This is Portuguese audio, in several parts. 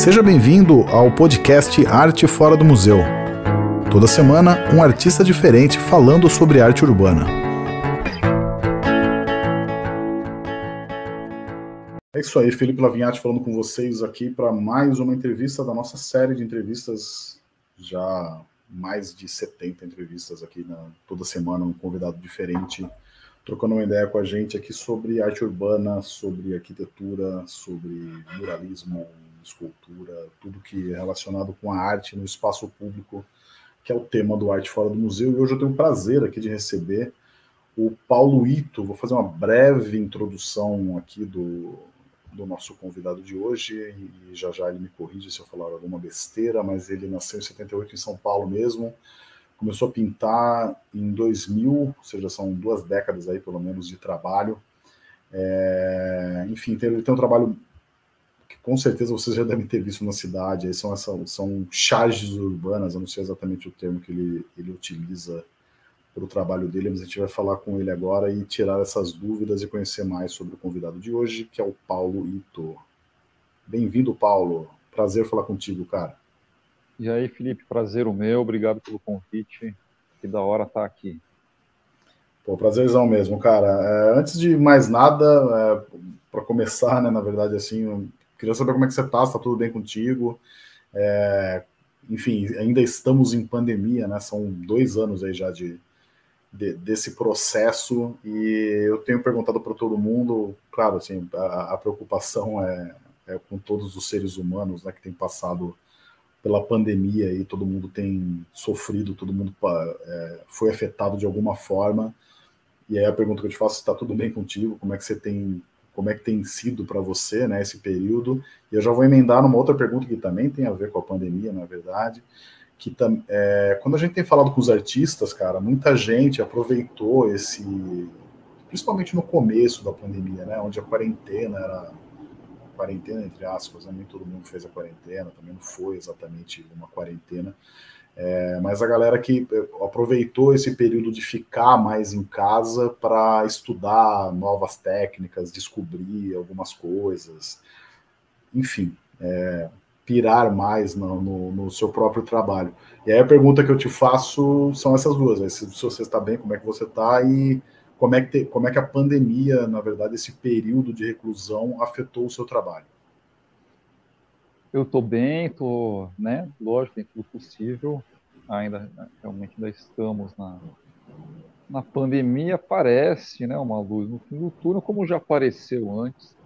Seja bem-vindo ao podcast Arte Fora do Museu. Toda semana, um artista diferente falando sobre arte urbana. É isso aí, Felipe Lavinhati falando com vocês aqui para mais uma entrevista da nossa série de entrevistas, já mais de 70 entrevistas aqui na, toda semana, um convidado diferente, trocando uma ideia com a gente aqui sobre arte urbana, sobre arquitetura, sobre muralismo, escultura, tudo que é relacionado com a arte no espaço público, que é o tema do Arte Fora do Museu. E hoje eu tenho o prazer aqui de receber o Paulo Ito. Vou fazer uma breve introdução aqui do, do nosso convidado de hoje, e já já ele me corrige se eu falar alguma besteira, mas ele nasceu em 78 em São Paulo mesmo, começou a pintar em 2000, ou seja, são duas décadas aí pelo menos de trabalho. É, enfim, ele tem um trabalho com certeza vocês já devem ter visto na cidade, aí são, essa, são charges urbanas, eu não sei exatamente o termo que ele, ele utiliza para o trabalho dele, mas a gente vai falar com ele agora e tirar essas dúvidas e conhecer mais sobre o convidado de hoje, que é o Paulo Ito. Bem-vindo, Paulo. Prazer falar contigo, cara. E aí, Felipe, prazer o meu, obrigado pelo convite. Que da hora estar tá aqui. Pô, prazerzão mesmo, cara. É, antes de mais nada, é, para começar, né, na verdade, assim, Queria saber como é que você está, se está tudo bem contigo. É, enfim, ainda estamos em pandemia, né? São dois anos aí já de, de desse processo e eu tenho perguntado para todo mundo, claro, assim, a, a preocupação é, é, com todos os seres humanos, né, que tem passado pela pandemia e todo mundo tem sofrido, todo mundo é, foi afetado de alguma forma. E aí a pergunta que eu te faço, está tudo bem contigo? Como é que você tem como é que tem sido para você, né, esse período. E eu já vou emendar numa outra pergunta que também tem a ver com a pandemia, na verdade, que é, quando a gente tem falado com os artistas, cara, muita gente aproveitou esse, principalmente no começo da pandemia, né, onde a quarentena era quarentena entre aspas, né, nem todo mundo fez a quarentena, também não foi exatamente uma quarentena. É, mas a galera que é, aproveitou esse período de ficar mais em casa para estudar novas técnicas, descobrir algumas coisas, enfim, é, pirar mais no, no, no, seu próprio trabalho. E aí a pergunta que eu te faço são essas duas: né? se, se você está bem, como é que você está e como é, que te, como é que a pandemia, na verdade, esse período de reclusão afetou o seu trabalho? Eu estou bem, estou, né, lógico, dentro do possível, ainda, realmente ainda estamos na, na pandemia, aparece, né, uma luz no fim do túnel, como já apareceu antes,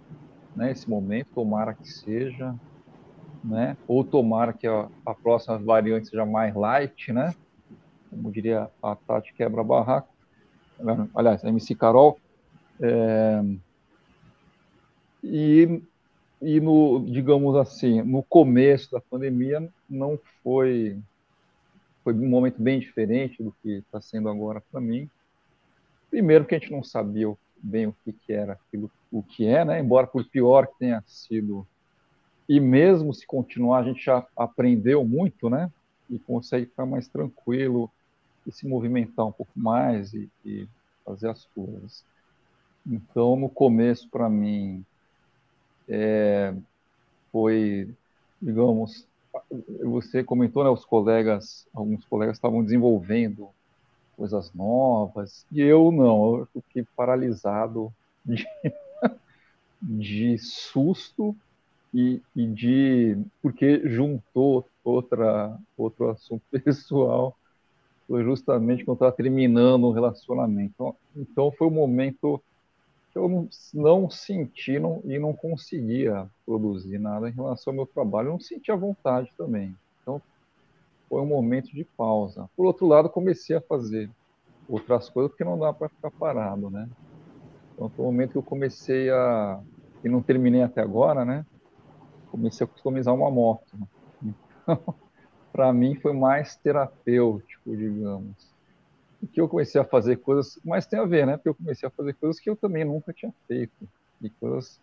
né, esse momento, tomara que seja, né, ou tomara que a, a próxima variante seja mais light, né, como diria a Tati Quebra-Barraco, aliás, a MC Carol, é, e e no, digamos assim, no começo da pandemia não foi foi um momento bem diferente do que está sendo agora para mim. Primeiro que a gente não sabia bem o que, que era aquilo, o que é, né? Embora por pior que tenha sido, e mesmo se continuar, a gente já aprendeu muito, né? E consegue ficar mais tranquilo e se movimentar um pouco mais e, e fazer as coisas. Então, no começo, para mim, é, foi, digamos, você comentou, né, os colegas, alguns colegas estavam desenvolvendo coisas novas, e eu não, eu fiquei paralisado de, de susto e, e, de porque juntou outra outro assunto pessoal foi justamente quando estava terminando um relacionamento. Então, então foi um momento eu não, senti não, e não conseguia produzir nada em relação ao meu trabalho, eu não sentia vontade também. Então, foi um momento de pausa. Por outro lado, comecei a fazer outras coisas, porque não dá para ficar parado, né? Então, foi um momento que eu comecei a... e não terminei até agora, né? Comecei a customizar uma moto. Então, para mim, foi mais terapêutico, digamos que eu comecei a fazer coisas, mas tem a ver, né? Porque eu comecei a fazer coisas que eu também nunca tinha feito, e coisas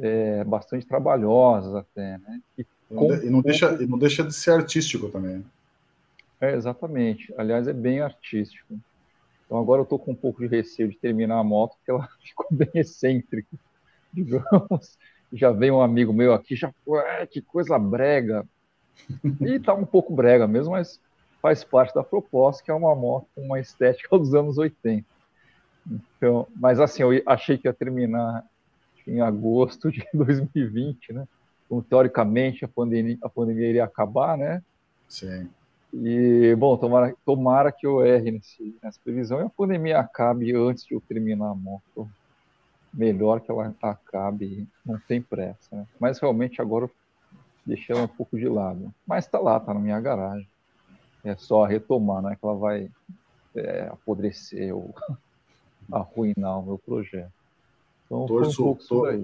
é, bastante trabalhosas até, né? E, com, e, não deixa, e não deixa de ser artístico também. É, exatamente. Aliás, é bem artístico. Então agora eu estou com um pouco de receio de terminar a moto, porque ela ficou bem excêntrica, digamos. já vem um amigo meu aqui, já, ué, que coisa brega. E tá um pouco brega mesmo, mas faz parte da proposta, que é uma moto com uma estética dos anos 80. Então, mas assim, eu achei que ia terminar em agosto de 2020, né? Então, teoricamente, a pandemia, a pandemia iria acabar, né? Sim. E, bom, tomara, tomara que eu erre nesse, nessa previsão e a pandemia acabe antes de eu terminar a moto. Melhor que ela acabe, não tem pressa. Né? Mas realmente agora eu deixei ela um pouco de lado. Mas está lá, está na minha garagem. É só retomar, não é que ela vai é, apodrecer ou arruinar o meu projeto. Então, torço, um tor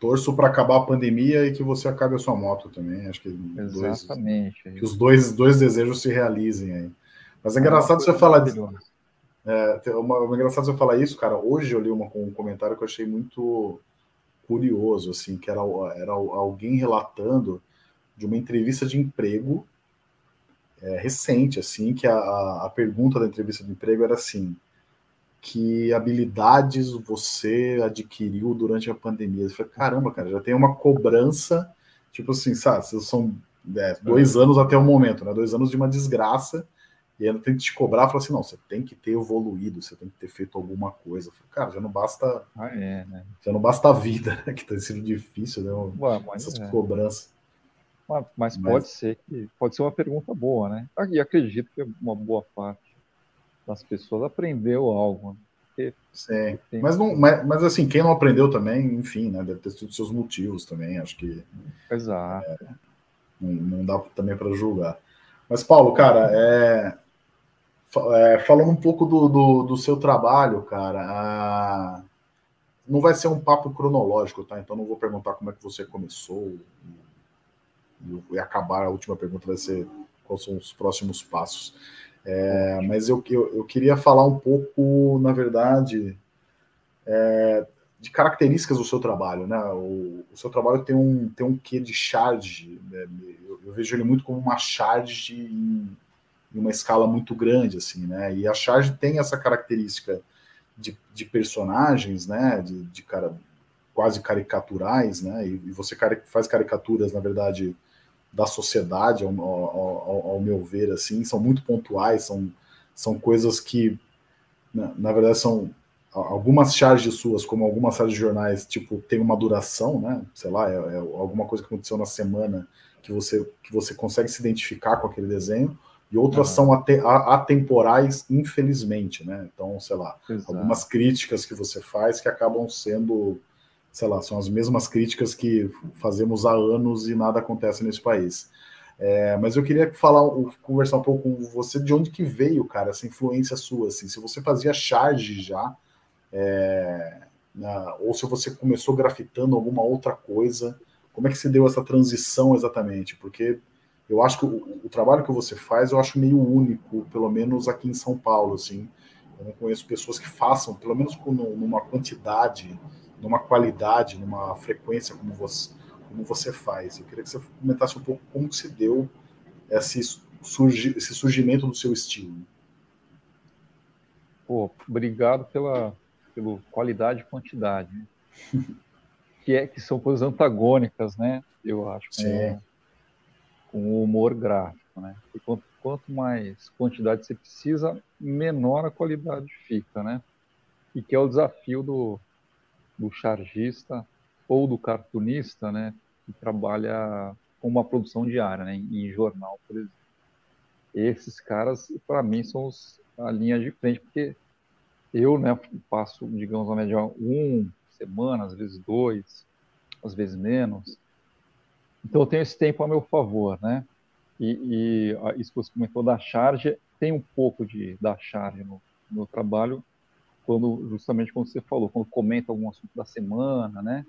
torço para acabar a pandemia e que você acabe a sua moto também. Acho que, Exatamente, dois, que os dois, dois desejos se realizem aí. Mas é engraçado você falar disso. É, uma, uma, engraçado você falar isso, cara. Hoje eu li uma, um comentário que eu achei muito curioso, assim, que era, era alguém relatando de uma entrevista de emprego é, recente, assim, que a, a pergunta da entrevista de emprego era assim: que habilidades você adquiriu durante a pandemia? Eu falei, caramba, cara, já tem uma cobrança, tipo assim, sabe, são é, dois é. anos até o momento, né? Dois anos de uma desgraça, e ainda tem que te cobrar, falar assim, não, você tem que ter evoluído, você tem que ter feito alguma coisa. Falei, cara, já não basta. Ah, é, né? Já não basta a vida, né? Que tem sido difícil, né? Ué, essas é. cobranças. Mas, mas, pode ser que pode ser uma pergunta boa, né? E acredito que uma boa parte das pessoas aprendeu algo. Né? Sim. Mas, não, mas, mas, assim, quem não aprendeu também, enfim, né, deve ter tido seus motivos também, acho que. Exato. É, não, não, dá também para julgar. Mas, Paulo, cara, é, é, falando um pouco do, do, do seu trabalho, cara, a, não vai ser um papo cronológico, tá? Então não vou perguntar como é que você começou e, acabar. A última pergunta vai ser quais são os próximos passos. É, mas eu, eu, eu, queria falar um pouco, na verdade, é, de características do seu trabalho. Né? O, o, seu trabalho tem um, tem um quê de charge. Né? Eu, eu, vejo ele muito como uma charge em, em, uma escala muito grande. assim, né? E a charge tem essa característica de, de personagens, né? de, de cara, quase caricaturais, né? e, e você faz caricaturas, na verdade da sociedade, ao, ao, ao, meu ver, assim, são muito pontuais, são, são coisas que, na, na verdade, são algumas charges suas, como algumas charges de jornais, tipo, tem uma duração, né? Sei lá, é, é, alguma coisa que aconteceu na semana que você, que você consegue se identificar com aquele desenho, e outras uhum. são atemporais, infelizmente, né? Então, sei lá, Exato. algumas críticas que você faz que acabam sendo sei lá, são as mesmas críticas que fazemos há anos e nada acontece nesse país. É, mas eu queria falar, conversar um pouco com você de onde que veio, cara, essa influência sua, assim, se você fazia charge já, é, na, ou se você começou grafitando alguma outra coisa, como é que se deu essa transição exatamente? Porque eu acho que o, o trabalho que você faz, eu acho meio único, pelo menos aqui em São Paulo, assim, eu não conheço pessoas que façam, pelo menos com numa quantidade numa qualidade, numa frequência como você, como você faz. Eu queria que você comentasse um pouco como se deu esse, surgi, esse surgimento do seu estilo. Pô, obrigado pela, pela qualidade e quantidade. que, é, que são coisas antagônicas, né? Eu acho, com, com o humor gráfico, né? E quanto, quanto mais quantidade você precisa, menor a qualidade fica, né? E que é o desafio do, do chargista ou do cartunista, né, que trabalha com uma produção diária, né, em, jornal, por exemplo. Esses caras, para mim, são os, a linha de frente, porque eu, né, passo, digamos, a média um semana, às vezes dois, às vezes menos. Então eu tenho esse tempo a meu favor, né? E, e isso que você comentou da charge, tem um pouco de da charge no, no trabalho, quando justamente como você falou, quando comenta algum assunto da semana, né?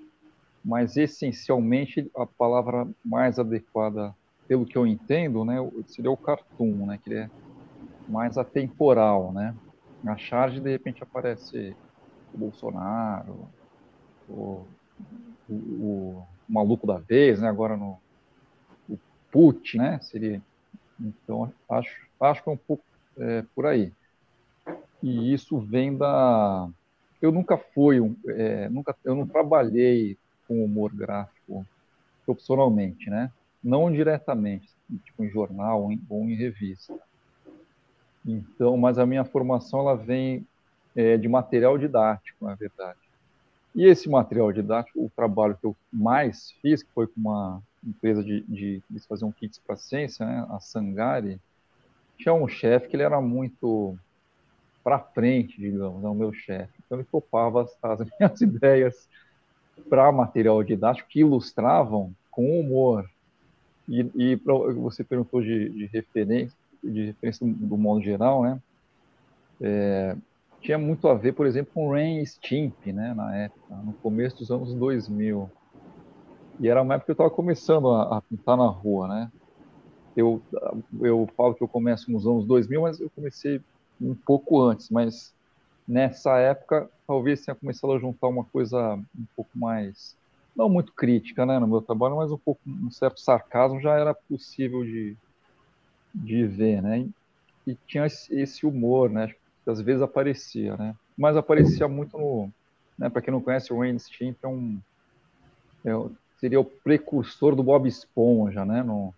Mas essencialmente a palavra mais adequada, pelo que eu entendo, né, seria o cartoon, né? Que é mais atemporal, né? Na charge de repente aparece o Bolsonaro, o, o, o maluco da vez, né? Agora no o Putin, né? Seria então acho acho que é um pouco é, por aí. E isso vem da. Eu nunca fui, um, é, nunca, eu não trabalhei com humor gráfico profissionalmente, né? Não diretamente, tipo em jornal ou em, ou em revista. Então, mas a minha formação ela vem é, de material didático, na verdade. E esse material didático, o trabalho que eu mais fiz, que foi com uma empresa de, de eles faziam kits para ciência, né, a Sangari, tinha um chefe que ele era muito para frente, digamos, é o meu chefe. Então ele topava as, as minhas ideias para material didático que ilustravam com humor. E, e pra, você perguntou de, de, referência, de referência do, do modo geral, né? É, tinha muito a ver, por exemplo, com Rain Stimp, né, na época, no começo dos anos 2000. E era uma época que eu estava começando a, a, pintar na rua, né? Eu, eu falo que eu começo nos anos 2000, mas eu comecei um pouco antes, mas nessa época talvez tenha começado a juntar uma coisa um pouco mais, não muito crítica, né, no meu trabalho, mas um pouco, um certo sarcasmo já era possível de, de ver, né? E tinha esse humor, né? que às vezes aparecia, né? Mas aparecia muito no, né? Para quem não conhece, o Wayne Stimp é um é, seria o precursor do Bob Esponja, né? No,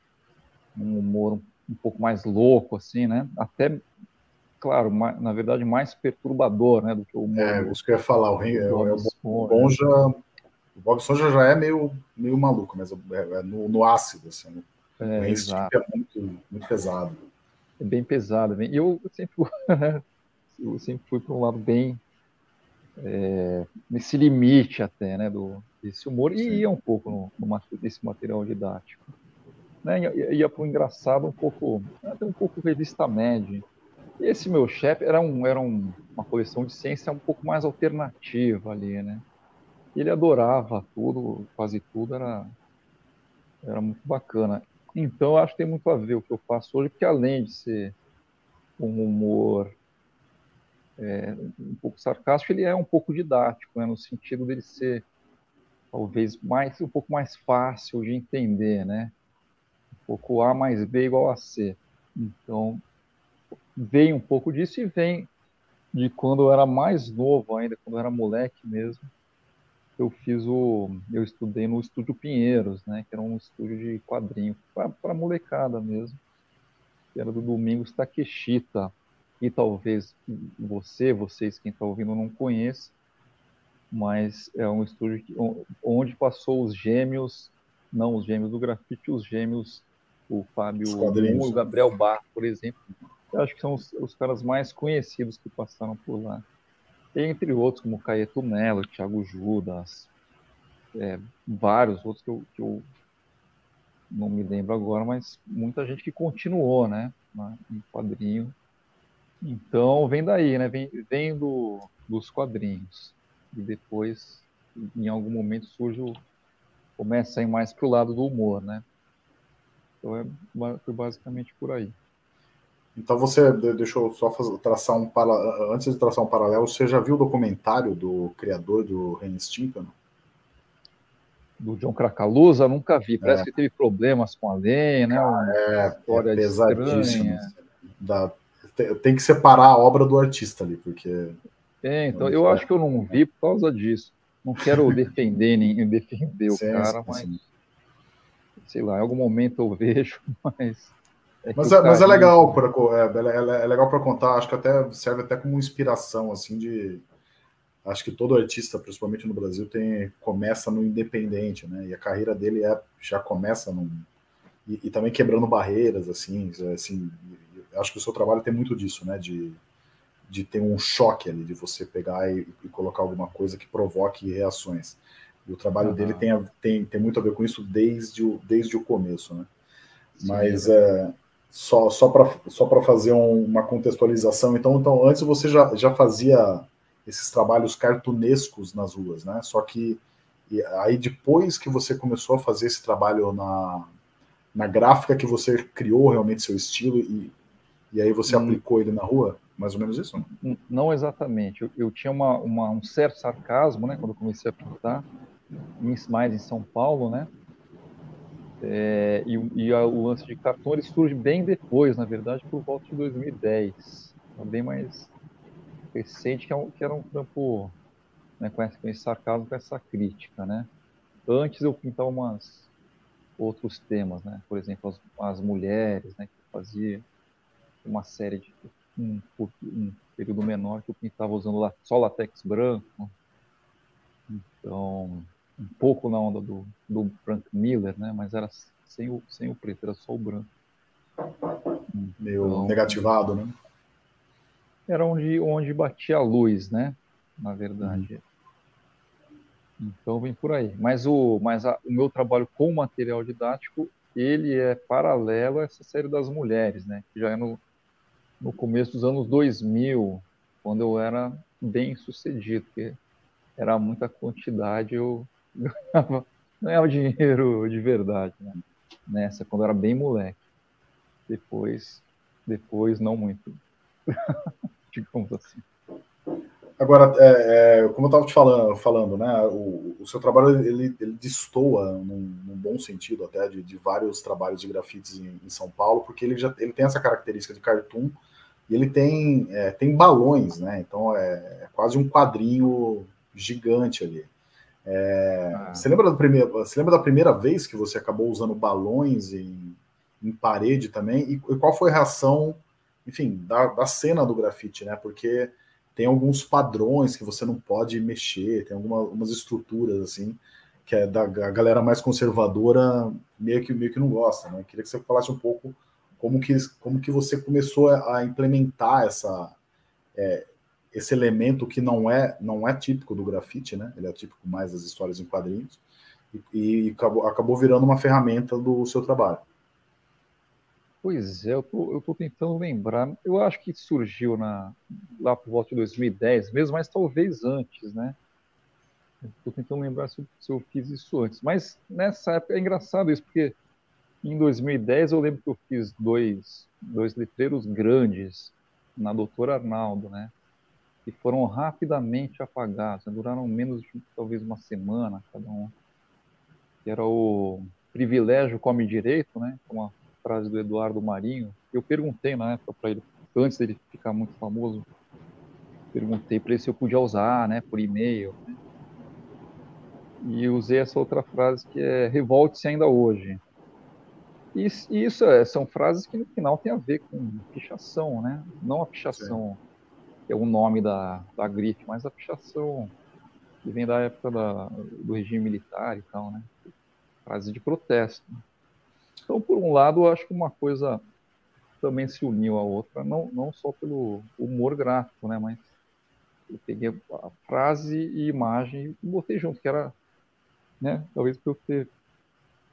num humor um, um, pouco mais louco, assim, né? Até, claro, mais, na verdade, mais perturbador, né? Do que o humor. É, isso que eu ia falar, o, é, Bob, Esponja, o Bob Esponja já é meio, meio maluco, mas é, é no, no ácido, assim. Né? É, o Stimp é muito, muito pesado. É bem pesado, bem. E eu sempre né, eu sempre fui para um lado bem é, nesse limite até, né, do, desse humor, e ia um pouco no, no desse material didático. Né, ia, ia para o engraçado um pouco, até um pouco revista média. Esse meu chefe era, um, era um, uma coleção de ciência um pouco mais alternativa ali, né? Ele adorava tudo, quase tudo, era, era muito bacana. Então, eu acho que tem muito a ver o que eu faço hoje, porque além de ser um humor é, um pouco sarcástico, ele é um pouco didático, né, no sentido dele ser talvez mais um pouco mais fácil de entender, né? Um pouco A mais B igual a C. Então, vem um pouco disso e vem de quando eu era mais novo ainda, quando eu era moleque mesmo. Eu fiz o. Eu estudei no Estúdio Pinheiros, né? Que era um estúdio de quadrinho, para molecada mesmo. Que era do Domingos Takeshita e talvez você, vocês quem está ouvindo não conheça, mas é um estúdio que, onde passou os gêmeos, não os gêmeos do grafite, os gêmeos, o Fábio o? Gabriel Bar, por exemplo. Eu acho que são os, os, caras mais conhecidos que passaram por lá. Entre outros, como Caeto Mello, Thiago Judas, é, vários outros que eu, que eu não me lembro agora, mas muita gente que continuou, né, em quadrinho então vem daí, né? Vem, vem do, dos quadrinhos. E depois, em algum momento, surge o, começa a ir mais para o lado do humor, né? Então é, foi basicamente por aí. Então você, deixa eu só traçar um antes de traçar um paralelo, você já viu o documentário do criador do Ren Stimpton? Do John Krakalusa? Nunca vi. Parece é. que teve problemas com a lei, né? Uma é, história é pesadíssimo. Da, tem que separar a obra do artista ali, porque. É, então eu acho que eu não vi por causa disso. Não quero defender nem defender o sim, cara, mas sim. sei lá, em algum momento eu vejo, mas. É mas, é, mas é legal para é, é, legal para contar. Acho que até serve até como inspiração assim de acho que todo artista, principalmente no Brasil, tem começa no independente, né? E a carreira dele é já começa num, e, e também quebrando barreiras assim, assim acho que o seu trabalho tem muito disso, né? De, de ter um choque ali, de você pegar e, e colocar alguma coisa que provoque reações. E o trabalho uhum. dele tem, tem, tem muito a ver com isso desde o, desde o começo, né? Sim, Mas é, só, só para só fazer um, uma contextualização, então, então antes você já, já fazia esses trabalhos cartunescos nas ruas, né? Só que aí depois que você começou a fazer esse trabalho na, na gráfica que você criou realmente seu estilo e e aí você hum. aplicou ele na rua? Mais ou menos isso? Não, não exatamente. Eu, eu tinha uma, uma, um certo sarcasmo, né, quando comecei a pintar, mais em São Paulo, né? É, e, e a, o lance de cartão ele surge bem depois, na verdade, por volta de 2010. É bem mais recente, que, é um, que era um campo né, com, esse, com esse sarcasmo, com essa crítica, né? Antes eu pintava umas outros temas, né? Por exemplo, as, as mulheres, né? Que eu fazia uma série de um, um período menor que eu pintava usando só latex branco. Então, um pouco na onda do, do Frank Miller, né? Mas era sem o, sem o preto, era só o branco. Meio então, negativado, né? Era onde, onde batia a luz, né? Na verdade. Uhum. Então vem por aí. Mas o, mas a, o meu trabalho com material didático, ele é paralelo a essa série das mulheres, né? Que já é no, no começo dos anos 2000, quando eu era bem sucedido, porque era muita quantidade, eu ganhava, ganhava dinheiro de verdade, né? Nessa, quando era bem moleque. Depois, depois não muito. Digamos assim. Agora, é, é, como eu estava te falando, falando né, o, o, seu trabalho ele, ele destoa num, num bom sentido até de, de, vários trabalhos de grafites em, em, São Paulo, porque ele já ele tem essa característica de cartoon e ele tem, é, tem balões, né? Então é, é, quase um quadrinho gigante ali. É, ah. Você lembra do primeiro? Você lembra da primeira vez que você acabou usando balões em, em parede também? E, e, qual foi a reação, enfim, da, da cena do grafite, né? Porque tem alguns padrões que você não pode mexer, tem algumas estruturas assim que é da a galera mais conservadora meio que meio que não gosta, né? Queria que você falasse um pouco como que como que você começou a implementar essa é, esse elemento que não é não é típico do grafite, né? Ele é típico mais das histórias em quadrinhos e, e acabou, acabou virando uma ferramenta do seu trabalho. Pois é, eu tô, eu tô tentando lembrar. Eu acho que surgiu na, lá por volta de 2010 mesmo, mas talvez antes, né? Estou tentando lembrar se, se, eu fiz isso antes. Mas nessa época é engraçado isso, porque em 2010 eu lembro que eu fiz dois, dois letreiros grandes na Doutora Arnaldo, né? Que foram rapidamente apagados, né? duraram menos de talvez uma semana cada um. Que era o privilégio come direito, né? Uma frase do Eduardo Marinho. Eu perguntei na época para ele, antes dele ficar muito famoso, perguntei para ele se eu podia usar, né, por e-mail. Né? E usei essa outra frase que é revolte-se ainda hoje. E, e isso é, são frases que no final tem a ver com pichação, né? Não a pichação. Que é o nome da, da grife, mas a pichação que vem da época da, do regime militar e tal, né? Frase de protesto. Então, por um lado, eu acho que uma coisa também se uniu à outra, não, não só pelo humor gráfico, né, mas eu peguei a frase e imagem e botei junto, que era, né, talvez por eu ter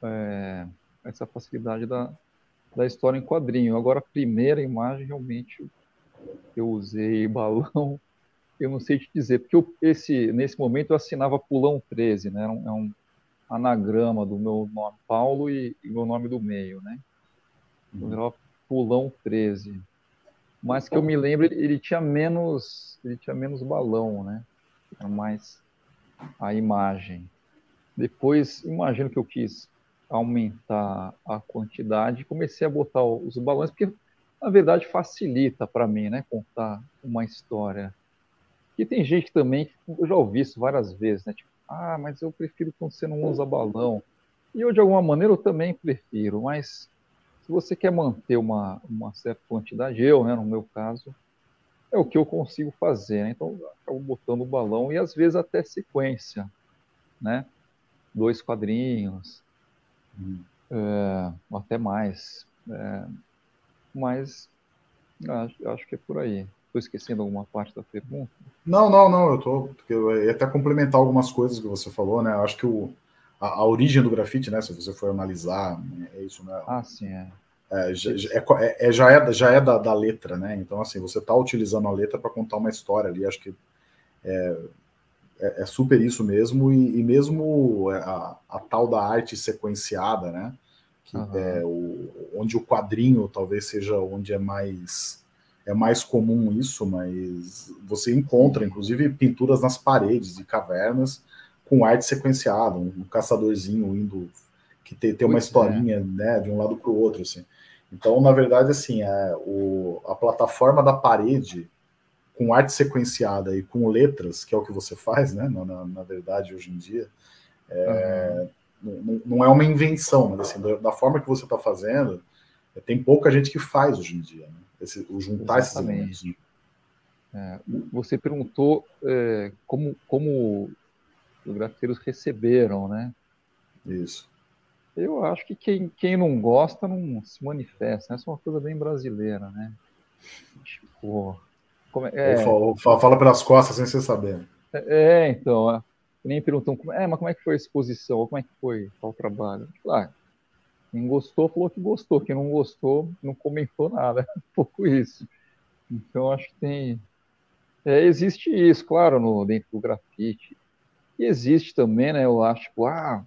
é, essa facilidade da, da história em quadrinho. Agora, a primeira imagem, realmente, eu usei balão, eu não sei te dizer, porque eu, esse, nesse momento eu assinava Pulão 13, né, é um, é um anagrama do meu nome, Paulo, e, e meu nome do meio, né? Uhum. Então, Pulão 13. Mas que eu me lembro, ele, ele, tinha menos, ele tinha menos balão, né? Era mais a imagem. Depois, imagino que eu quis aumentar a quantidade, comecei a botar os balões, porque na verdade facilita para mim, né, contar uma história. E tem gente também, eu já ouvi isso várias vezes, né, tipo, ah, mas eu prefiro quando você não usa balão. E eu, de alguma maneira, eu também prefiro, mas se você quer manter uma, uma certa quantidade, eu, né, no meu caso, é o que eu consigo fazer. Né? Então, eu acabo botando o balão e às vezes até sequência, né? Dois quadrinhos, hum. é, até mais. É, mas acho, acho que é por aí. Estou esquecendo alguma parte da pergunta? Não, não, não. Eu estou. Eu ia até complementar algumas coisas que você falou, né? Eu acho que o, a, a, origem do grafite, né? Se você for analisar, é isso, né? Ah, sim, é. É, já, é, é, já é, já é da, da, letra, né? Então, assim, você está utilizando a letra para contar uma história ali. Acho que é, é, é super isso mesmo. E, e mesmo a, a, tal da arte sequenciada, né? Que uhum. é o, onde o quadrinho talvez seja onde é mais é mais comum isso, mas você encontra, inclusive, pinturas nas paredes de cavernas com arte sequenciada, um, caçadorzinho indo que tem, tem uma é. historinha, né, de um lado para o outro, assim. Então, na verdade, assim, é, o, a plataforma da parede com arte sequenciada e com letras, que é o que você faz, né, na, na verdade, hoje em dia, É, uhum. Não, é uma invenção, mas assim, da, forma que você está fazendo, tem pouca gente que faz hoje em dia, né? Esse, o juntar Exatamente. esses elementos. É, você perguntou é, como, como os grafiteiros receberam, né? Isso. Eu acho que quem, quem não gosta não se manifesta. Essa é uma coisa bem brasileira, né? Tipo, é, é... Fala, fala, pelas costas sem você saber. É, é então. Nem perguntam, é, mas como é que foi a exposição? Ou como é que foi o trabalho? Ah, quem gostou falou que gostou, quem não gostou não comentou nada. Um pouco isso. Então acho que tem. É, existe isso, claro, no, dentro do grafite. E existe também, né? Eu acho, tipo, ah,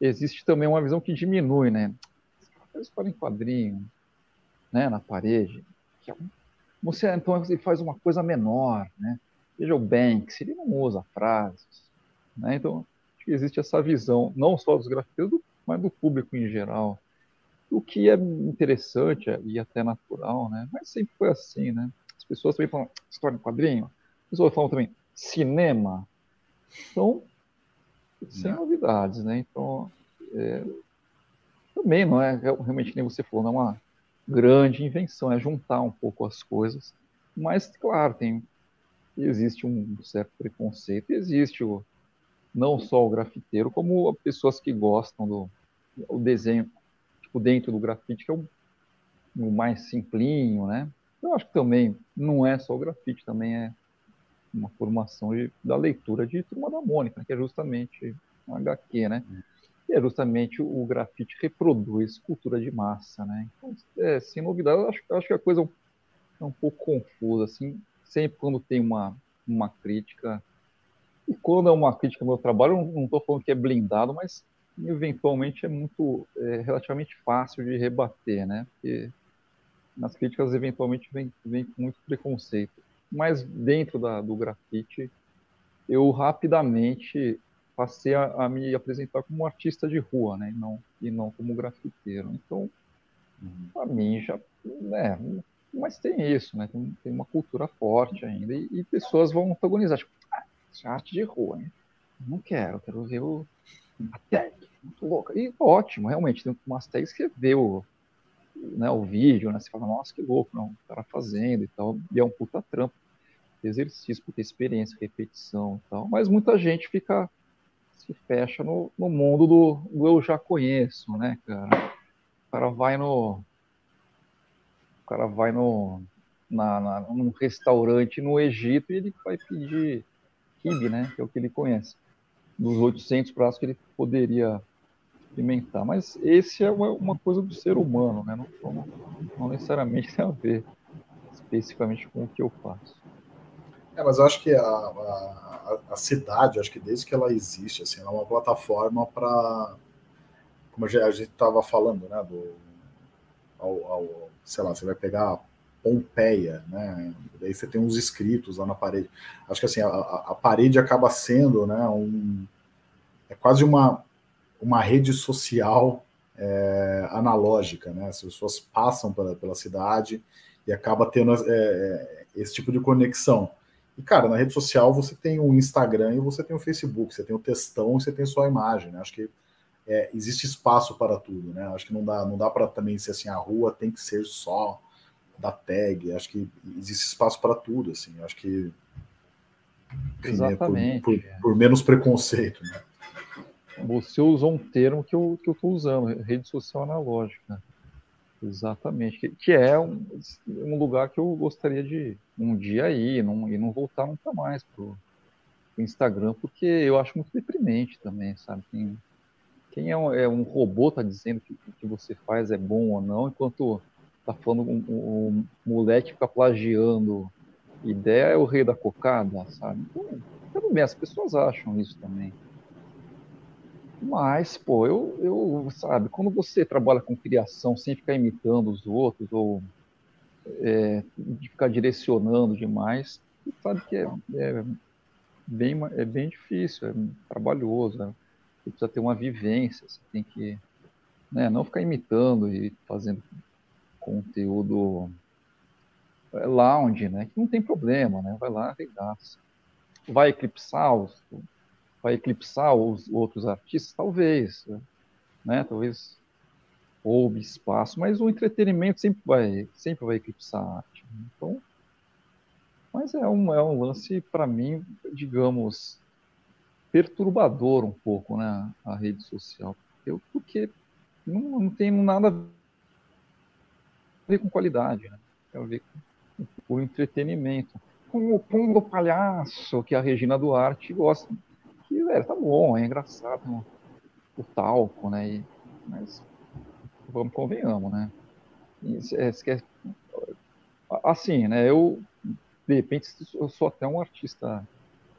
existe também uma visão que diminui, né? Faz para em quadrinho, né? Na parede. É você então ele faz uma coisa menor, né? Veja o Banks, ele não usa frases, né? Então acho que existe essa visão, não só dos grafiteiros, mas do público em geral. O que é interessante e até natural, né? Mas sempre foi assim, né? As pessoas também falam história em quadrinho, as pessoas falam também cinema. Então, sem não. novidades, né? Então, é, também não é realmente nem você falou, não é uma grande invenção, é juntar um pouco as coisas. Mas, claro, tem existe um certo preconceito, existe o, não só o grafiteiro, como pessoas que gostam do o desenho tipo, dentro do grafite, que é o, o mais simplinho, né? Eu acho que também não é só o grafite, também é uma formação de, da leitura de Turma da Mônica, que é justamente um HQ, né? E é justamente o, grafite reproduz cultura de massa, né? Então, é, sem novidade, acho, acho que a coisa é um pouco confusa, assim, sempre quando tem uma, uma crítica, e quando é uma crítica ao meu trabalho, eu não estou falando que é blindado, mas eventualmente é muito, é, relativamente fácil de rebater, né? Porque nas críticas, eventualmente, vem, vem com muito preconceito mas dentro da, do grafite, eu rapidamente passei a, a, me apresentar como artista de rua, né, e não, e não como grafiteiro. Então, uhum. para mim já, né, mas tem isso, né, tem, tem uma cultura forte ainda e, e pessoas vão antagonizar, tipo, ah, isso é arte de rua, né? não quero, quero ver o, a tag, muito louca. E ótimo, realmente, tem umas tags que vê o, né, o vídeo, né, você fala, nossa, que louco, não, o cara fazendo e tal, e é um puta trampo exercício, ter experiência, repetição e tal, mas muita gente fica, se fecha no, no mundo do, do, eu já conheço, né, cara? O cara vai no. O cara vai no. Na, na, num restaurante no Egito e ele vai pedir kibe, né? Que é o que ele conhece. Dos 800 pratos que ele poderia experimentar. Mas esse é uma, uma coisa do ser humano, né? Não, não, não necessariamente tem a ver especificamente com o que eu faço. É, mas eu acho que a, a, a, cidade, acho que desde que ela existe, assim, ela é uma plataforma para, como a gente estava falando, né, do, ao, ao, sei lá, você vai pegar Pompeia, né, daí você tem uns escritos lá na parede. Acho que assim, a, a parede acaba sendo, né, um, é quase uma, uma rede social é, analógica, né, as pessoas passam pela, pela cidade e acaba tendo é, é esse tipo de conexão. E, cara, na rede social você tem o Instagram e você tem o Facebook, você tem o textão e você tem só a imagem, né? Acho que é, existe espaço para tudo, né? Acho que não dá, não dá para também ser assim, a rua tem que ser só da tag. Acho que existe espaço para tudo, assim. Acho que enfim, Exatamente. Né, por, por, por, menos preconceito, né? Você usou um termo que eu, que eu usando, rede social analógica. Exatamente, que, que é um, um, lugar que eu gostaria de um dia ir não, e não voltar nunca mais pro, pro Instagram, porque eu acho muito deprimente também, sabe? Quem, quem é, um, é um robô tá dizendo que o que você faz é bom ou não, enquanto tá falando um, um, moleque fica plagiando ideia é o rei da cocada, sabe? Então, também as pessoas acham isso também. Mas, pô, eu, eu, sabe, quando você trabalha com criação sem ficar imitando os outros ou é, de ficar direcionando demais, sabe que é, é, bem, é bem difícil, é trabalhoso, né? você precisa ter uma vivência, você tem que né, não ficar imitando e fazendo conteúdo é, lounge, né? Que não tem problema, né? Vai lá, regaça. Vai eclipsar os, vai eclipsar os outros artistas? Talvez, né? Talvez houve espaço, mas o entretenimento sempre vai, sempre vai eclipsar a arte. Então, mas é um, é um lance, para mim, digamos, perturbador um pouco, né? A rede social. Eu, porque não, não tem nada a ver com qualidade, né? Tem a ver com, o entretenimento. Com o pum do palhaço, que a Regina Duarte gosta. Que, velho, tá bom, é engraçado. O talco, né? E, mas vamos convenhamos, né? É, assim, né? Eu, de repente, eu sou até um artista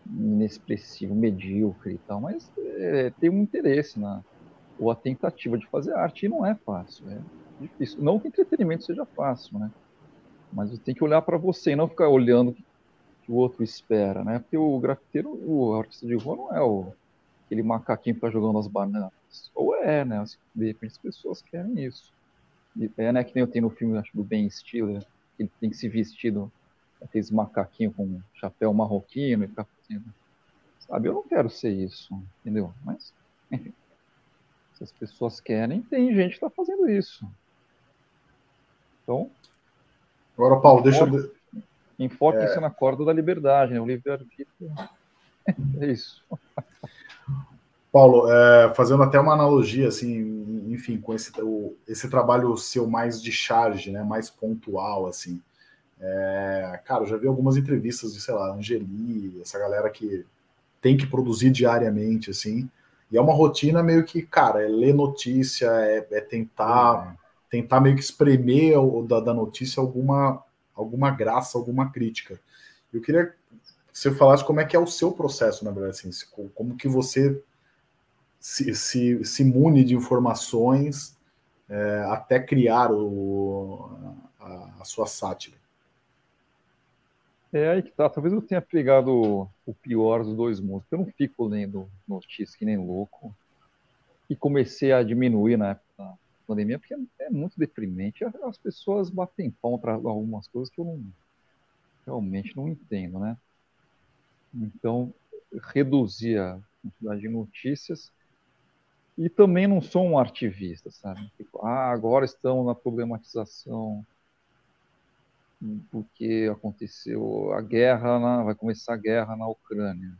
inexpressivo, medíocre e tal, mas é, tem um interesse na ou a tentativa de fazer arte e não é fácil, é difícil. Não que entretenimento seja fácil, né? Mas você tem que olhar para você e não ficar olhando o que o outro espera, né? Porque o grafiteiro, o artista de rua não é o aquele macaquinho que tá jogando as bananas. Ou é, né? De repente as pessoas querem isso. É, né? Que nem eu tenho no filme, acho, do Ben Stiller, ele tem que se vestir do, aqueles macaquinhos com chapéu marroquino e ficar fazendo. Sabe, eu não quero ser isso, entendeu? Mas, enfim. Se as pessoas querem, tem gente que está fazendo isso. Então. Agora, Paulo, deixa eu. Enfoque-se é... na corda da liberdade, né? O livre-arbítrio. é isso. Paulo, é, fazendo até uma analogia, assim, enfim, com esse, o, esse trabalho seu mais de charge, né, mais pontual, assim. É, cara, eu já vi algumas entrevistas de, sei lá, Angeli, essa galera que tem que produzir diariamente, assim, e é uma rotina meio que, cara, é ler notícia, é, é tentar, uhum. Tentar meio que espremer da, da notícia alguma, alguma graça, alguma crítica. Eu queria que você falasse como é que é o seu processo, na verdade, assim, como que você se, se, se mune de informações é, até criar o, a, a, sua sátira. É aí que tá. Talvez eu tenha pegado o pior dos dois mundos. Eu não fico lendo notícias que nem louco. E comecei a diminuir na época da pandemia, porque é muito deprimente. As pessoas batem pão para algumas coisas que eu não, realmente não entendo, né? Então, reduzir a quantidade de notícias e também não sou um artivista, sabe? Tipo, ah, agora estamos na problematização porque aconteceu a guerra, na, vai começar a guerra na Ucrânia.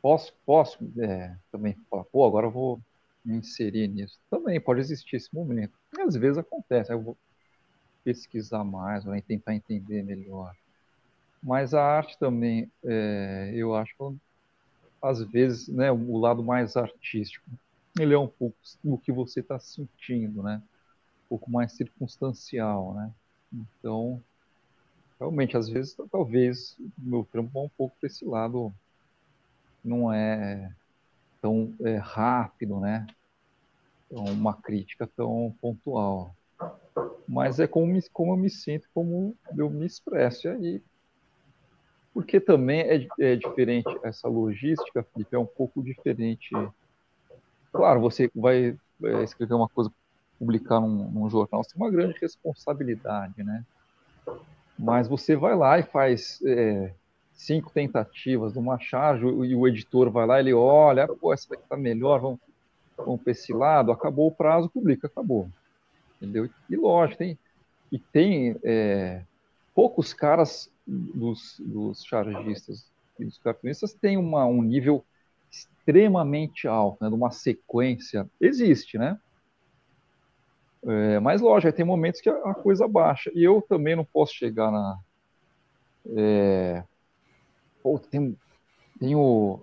Posso, posso é, também falar, pô, agora eu vou me inserir nisso. Também pode existir esse momento. E às vezes acontece, eu vou pesquisar mais, vou tentar entender melhor. Mas a arte também, é, eu acho que às vezes, né, o lado mais artístico, ele é um pouco do que você está sentindo, né? Um pouco mais circunstancial, né? Então, realmente, às vezes, talvez o meu trampo vá um pouco para esse lado, não é tão é, rápido, né? Então, uma crítica tão pontual. Mas é como, como eu me sinto, como eu me expresso. E aí, porque também é, é diferente essa logística, Felipe, é um pouco diferente. Claro, você vai é, escrever uma coisa, publicar num, num jornal, você tem uma grande responsabilidade, né? Mas você vai lá e faz é, cinco tentativas uma charge e o editor vai lá, ele olha, pô, essa daqui tá melhor, vamos, vamos para esse lado, acabou o prazo, publica, acabou. Entendeu? E lógico, tem, e tem é, poucos caras dos, dos chargistas e dos cartunistas têm uma, um nível extremamente alto, né, de uma sequência. Existe, né? É, mas, lógico, tem momentos que a, coisa baixa. E eu também não posso chegar na. É, pô, tem, tem o,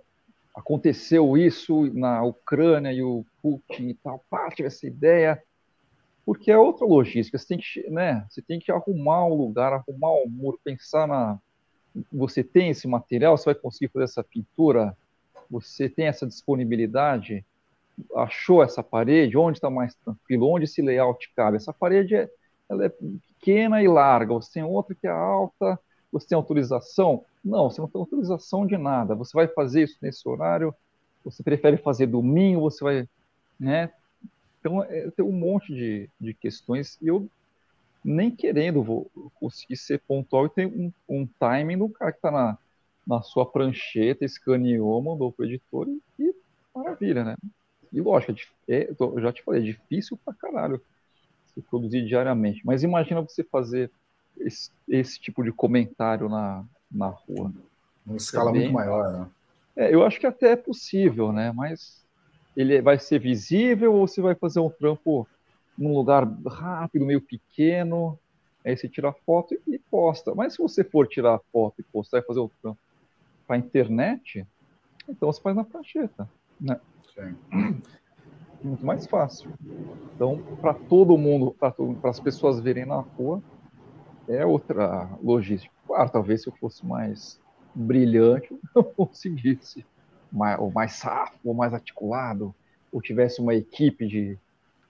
aconteceu isso na Ucrânia e o Putin e tal, parte dessa ideia porque é outra logística. Você tem que, né, você tem que arrumar um lugar, arrumar um muro, pensar na. Você tem esse material, você vai conseguir fazer essa pintura, você tem essa disponibilidade, achou essa parede, onde está mais tranquilo, onde esse layout cabe. Essa parede é, ela é pequena e larga, você tem outra que é alta, você tem autorização? Não, você não tem autorização de nada. Você vai fazer isso nesse horário, você prefere fazer domingo, você vai. Né, então, é, tem um monte de, de questões e eu nem querendo vou conseguir ser pontual e tem um, um timing do cara que está na na sua prancheta, escaneou, mandou para o editor e, e, maravilha, né? E lógico, é, é eu já te falei, é difícil pra caralho se produzir diariamente. Mas imagina você fazer esse, esse tipo de comentário na, na rua. Uma escala bem, muito maior, né? É, eu acho que até é possível, né? Mas ele vai ser visível ou você vai fazer um trampo num lugar rápido, meio pequeno, aí você tira foto e posta. Mas se você for tirar foto e postar e fazer o trampo para a internet, então você faz na prancheta, né? Sim. Muito mais fácil. Então, para todo mundo, para as pessoas verem na rua, é outra logística. Claro, talvez se eu fosse mais brilhante, eu conseguisse, mais, ou mais safo, ou mais articulado, ou tivesse uma equipe de,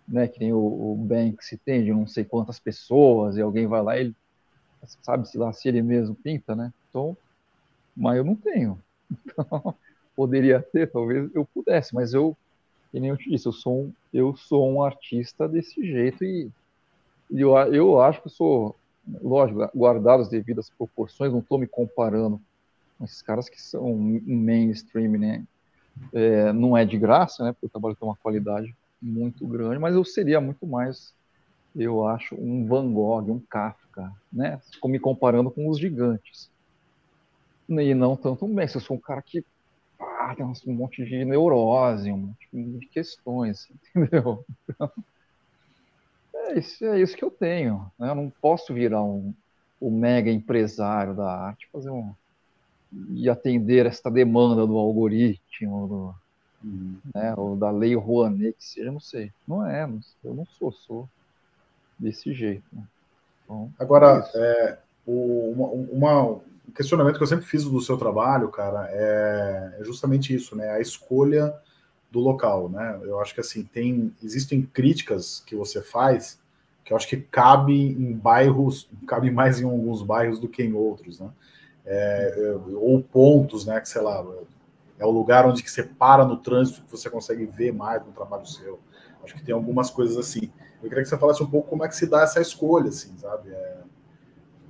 né, que nem o, o Banks tem, de não sei quantas pessoas, e alguém vai lá e ele sabe-se lá se ele mesmo pinta, né? Então, mas eu não tenho. Então, poderia ter, talvez eu pudesse, mas eu, que nem eu te disse, eu sou um, eu sou um artista desse jeito e, eu, eu acho que sou, lógico, guardado as devidas proporções, não estou me comparando com esses caras que são mainstream, né? É, não é de graça, né? Porque o trabalho tem uma qualidade muito grande, mas eu seria muito mais, eu acho, um Van Gogh, um Kafka, né? Me comparando com os gigantes. E não tanto um Banks. Eu sou um cara que ah, tem um monte de neurose, um monte de questões, entendeu? Então, é, isso, é isso que eu tenho. Né? Eu não posso virar um, um mega empresário da arte, fazer um e atender esta demanda do algoritmo, do, uhum. né, ou da lei Rouanet, que seja, não sei. Não é, não, eu não sou, sou desse jeito. Né? Então, Agora, é, é o, uma, uma, um questionamento que eu sempre fiz do seu trabalho, cara, é, é, justamente isso, né? A escolha do local, né? Eu acho que assim tem existem críticas que você faz que eu acho que cabe em bairros, cabe mais em alguns bairros do que em outros, né? É, é ou pontos, né? Que sei lá, é o lugar onde que você para no trânsito que você consegue ver mais no trabalho seu. Acho que tem algumas coisas assim. Eu queria que você falasse um pouco como é que se dá essa escolha, assim, sabe? É,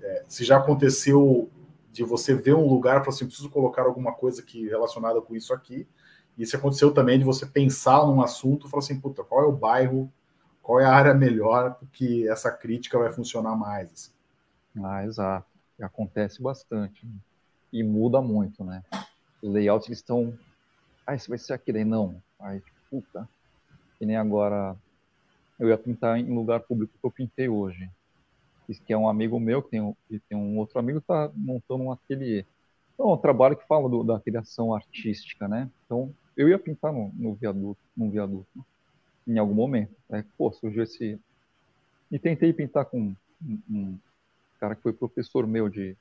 é, se já aconteceu de você ver um lugar e falar assim, preciso colocar alguma coisa que relacionada com isso aqui. Se aconteceu também de você pensar num assunto e falar assim, puta, qual é o bairro, qual é a área melhor, porque essa crítica vai funcionar mais. Assim. Ah, exato. Acontece bastante. E muda muito, né? Os layouts eles estão. Ah, isso vai ser aqui, daí não. Aí, puta. Que nem agora. Eu ia pintar em lugar público que eu pintei hoje que é um amigo meu, que tem um, que tem um outro amigo que está montando um ateliê. Então, é um trabalho que fala do, da criação artística, né? Então, eu ia pintar no, no viaduto, num viaduto, em algum momento. Né? Pô, surgiu esse... E tentei pintar com um, um cara que foi professor meu de,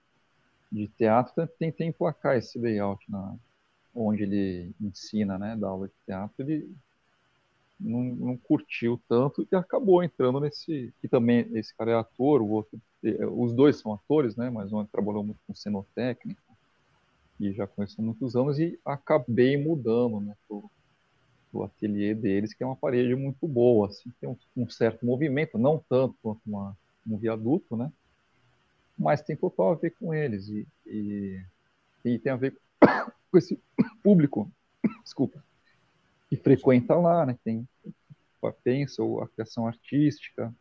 de teatro, tentei emplacar esse layout na, onde ele ensina, né, da aula de teatro, ele não, não curtiu tanto e acabou entrando nesse. Que também esse cara é ator, o outro. É, os dois são atores, né? Mas um trabalhou muito com cenotécnica e já conheço há muitos anos e acabei mudando, né? Ateliê deles, que é uma parede muito boa, assim, tem um, um certo movimento, não tanto quanto uma, um viaduto, né? Mas tem total a ver com eles e, e, e tem a ver com esse público, desculpa, que frequenta lá, né? Tem pensa ou a criação artística.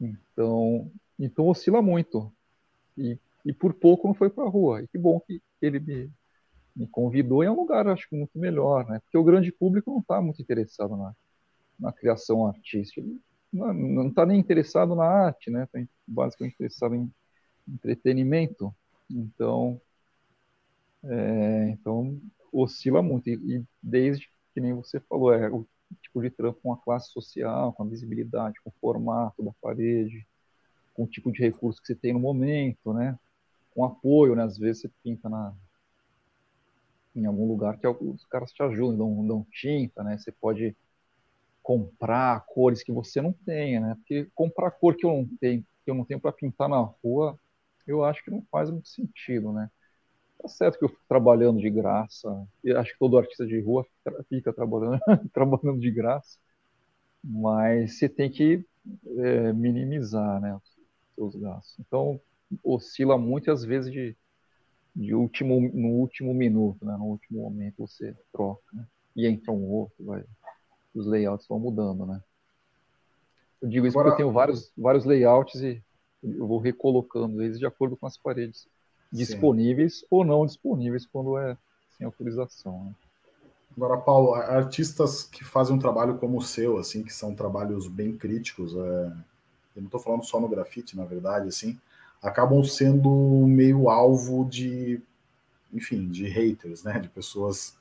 Então, então oscila muito. E, e por pouco não foi para a rua. E que bom que ele me, me convidou. É um lugar, acho que muito melhor, né? Porque o grande público não está muito interessado na, na criação artística. Não está nem interessado na arte, né? Está basicamente interessado em entretenimento. Então, é, então oscila muito. E, e, desde que nem você falou, é o tipo de trampo com a classe social, com a visibilidade, com o formato da parede, com o tipo de recurso que você tem no momento, né? Com apoio, né? Às vezes você pinta na, em algum lugar que os caras te ajudam, dão, dão tinta, né? Você pode comprar cores que você não tenha, né? Porque comprar cor que eu não tenho, que eu não tenho para pintar na rua, eu acho que não faz muito sentido, né? Tá certo que eu fico trabalhando de graça, e acho que todo artista de rua fica trabalhando, trabalhando de graça, mas você tem que é, minimizar né, os seus gastos. Então, oscila muito às vezes de de último, no último minuto, né? no último momento você troca, né? e entra um outro, vai, os layouts vão mudando, né? Eu digo isso Agora... porque eu tenho vários, vários layouts e eu vou recolocando eles de acordo com as paredes disponíveis Sim. ou não disponíveis quando é sem autorização. Né? Agora, Paulo, artistas que fazem um trabalho como o seu, assim, que são trabalhos bem críticos, é... eu não estou falando só no grafite, na verdade, assim, acabam sendo meio alvo de, enfim, de haters, né? De pessoas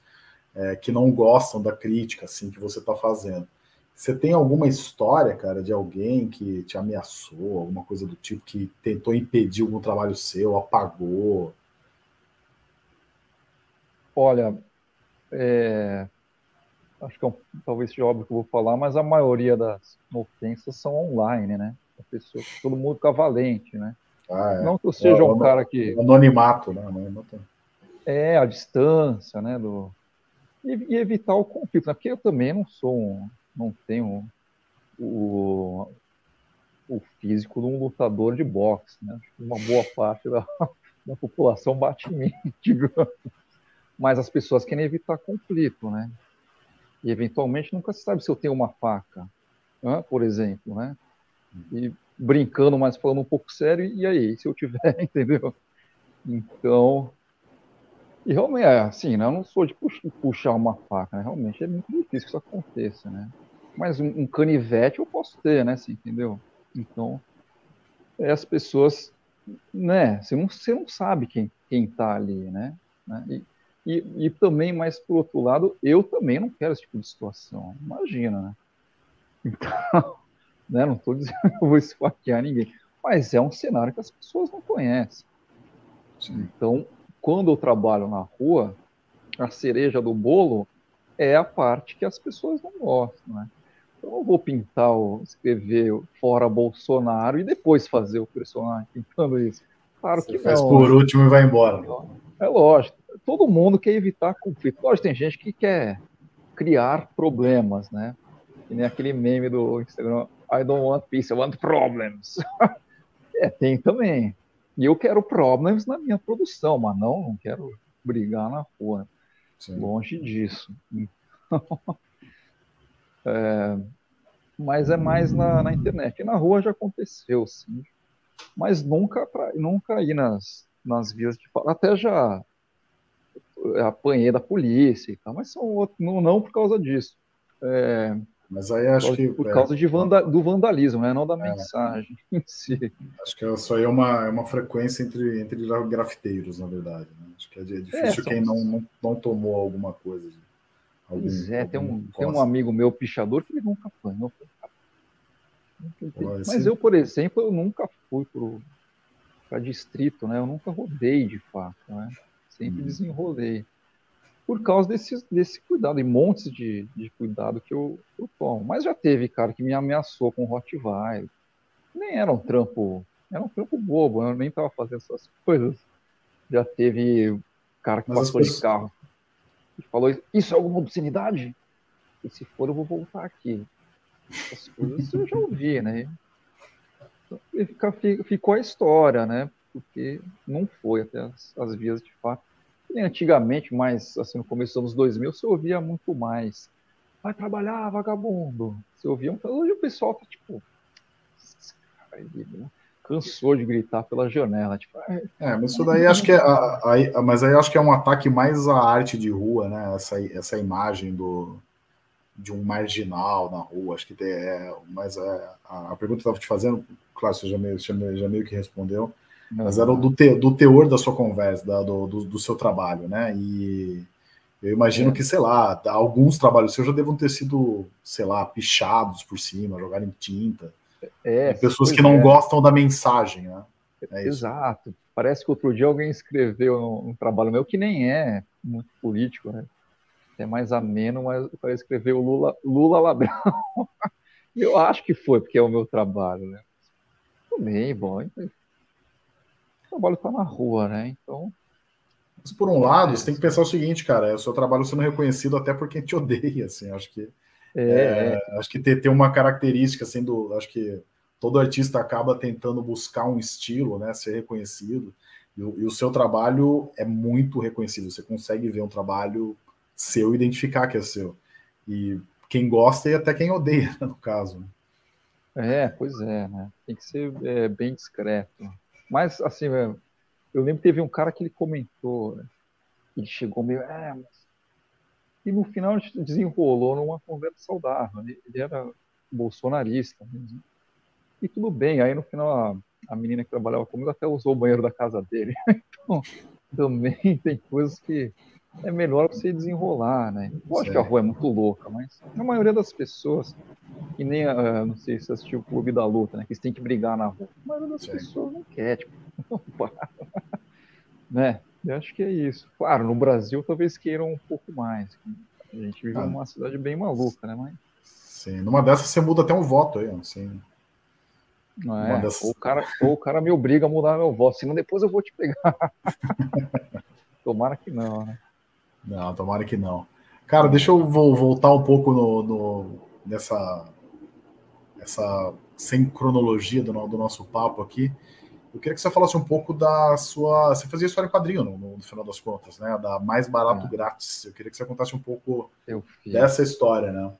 é, que não gostam da crítica, assim, que você está fazendo. Você tem alguma história, cara, de alguém que te ameaçou, alguma coisa do tipo, que tentou impedir algum trabalho seu, apagou? Olha, é... acho que é um, talvez seja óbvio que eu vou falar, mas a maioria das ofensas são online, né? A pessoa, todo mundo fica valente, né? Ah, é. Não que eu seja é, um cara que. Anonimato, né? Anonimato. É, a distância, né? Do... E, e, evitar o conflito, né? Porque eu também não sou um. Não tenho o, o físico de um lutador de boxe, né? Uma boa parte da, da população bate em mim, digamos. Mas as pessoas querem evitar conflito, né? E eventualmente nunca se sabe se eu tenho uma faca, né? por exemplo, né? E brincando, mas falando um pouco sério, e aí, se eu tiver, entendeu? Então, e realmente é assim, né? Eu não sou de puxar uma faca, né? Realmente é muito difícil que isso aconteça, né? Mas um, um canivete eu posso ter, né? Assim, entendeu? Então, é, as pessoas, né? Você não, você não sabe quem, quem tá ali, né? né? E, e, e também, mas por outro lado, eu também não quero esse tipo de situação. Imagina, né? Então, né? Não estou dizendo que eu vou esfaquear ninguém, mas é um cenário que as pessoas não conhecem. Então, quando eu trabalho na rua, a cereja do bolo é a parte que as pessoas não gostam, né? Então, eu não vou pintar, ou escrever fora Bolsonaro e depois fazer o personagem pintando isso. Claro Você que faz não. por último e vai embora. É lógico. Todo mundo quer evitar conflito. Lógico, tem gente que quer criar problemas, né? Que nem aquele meme do Instagram. I don't want peace, I want problems. é, tem também. E eu quero problems na minha produção, mas não, não quero brigar na rua. Sim. Longe disso. É, mas é mais na, na, internet. E na rua já aconteceu, sim. Mas nunca, pra, nunca ir nas, nas vias de Até já apanhei da polícia e tal, mas são outros, não, não por causa disso. É, mas aí acho que. Por é, causa de vanda, do vandalismo, né? não da é. mensagem em si. Acho que isso aí é uma, é uma frequência entre, entre grafiteiros, na verdade. Né? Acho que é, é difícil quem não, não, não, tomou alguma coisa. De, algum, pois é, tem um, tem um amigo meu pichador que ele nunca apanhou. Mas eu, por exemplo, eu nunca fui para distrito, né? Eu nunca rodei de fato, né? Sempre hum. desenrolei por causa desse, desse cuidado, e montes de, de cuidado que eu, eu tomo. Mas já teve cara que me ameaçou com Rottweiler. Nem era um trampo, era um trampo bobo, eu nem estava fazendo essas coisas. Já teve cara que Mas passou pessoas... de carro e falou: Isso é alguma obscenidade? E se for, eu vou voltar aqui. Essas coisas eu já ouvi, né? Então, ficou a história, né? Porque não foi até as, as vias de fato antigamente, mas assim, no começo dos anos 2000, você ouvia muito mais. Vai trabalhar, vagabundo. Você ouvia. Hoje o pessoal tá tipo. Cansou de gritar pela janela. Tipo, é, mas isso daí acho que é. A, a, mas aí acho que é um ataque mais à arte de rua, né? Essa, essa imagem do, de um marginal na rua. Acho que é. Mas é, a, a pergunta que eu estava te fazendo, claro, você já meio, já meio que respondeu mas era do, te, do teor da sua conversa, da, do, do, do, seu trabalho, né? E eu imagino é. que, sei lá, alguns trabalhos seus já devam ter sido, sei lá, pichados por cima, jogados em tinta. É, pessoas que não é. gostam da mensagem, né? É Exato. Parece que outro dia alguém escreveu um, um, trabalho meu que nem é muito político, né? É mais ameno, mas para escrever o Lula, Lula ladrão. eu acho que foi, porque é o meu trabalho, né? Bem, bom, então trabalho está na rua, né? Então. Mas por um lado, você tem que pensar o seguinte, cara, é o seu trabalho sendo reconhecido até por quem te odeia, assim, acho que é, é, é. acho que tem, tem uma característica sendo, acho que todo artista acaba tentando buscar um estilo, né, ser reconhecido. E E, e, o seu trabalho é muito reconhecido. Você consegue ver um trabalho seu, identificar que é seu. E quem gosta e até quem odeia, no caso. É, pois é, né? Tem que ser é, bem discreto. Mas, assim, eu lembro que teve um cara que ele comentou, né? ele chegou meio, é, mas... E no final a gente desenrolou numa conversa saudável. Né? Ele era bolsonarista mesmo. E tudo bem. Aí no final a, a menina que trabalhava comigo até usou o banheiro da casa dele. então, também tem coisas que é melhor você desenrolar, né? Eu acho que a rua é muito louca, mas a maioria das pessoas, que nem, uh, não sei se assistiu o Clube da Luta, né? Que você tem que brigar na rua. A maioria das Sim. pessoas não quer, tipo, não para. né? Eu acho que é isso. Claro, no Brasil talvez queiram um pouco mais. A gente vive ah. numa cidade bem maluca, né? Mas... Sim, numa dessas você muda até um voto aí, assim. Não é? Dessas... ou, o cara, ou o cara me obriga a mudar meu voto, senão depois eu vou te pegar. Tomara que não, né? Não, tomara que não. Cara, deixa eu voltar um pouco no, no nessa essa sem cronologia do, do, nosso papo aqui. Eu queria que você falasse um pouco da sua. Você fazia história em quadrinho no, no final das contas, né? Da mais barato é. grátis. Eu queria que você contasse um pouco dessa história, né?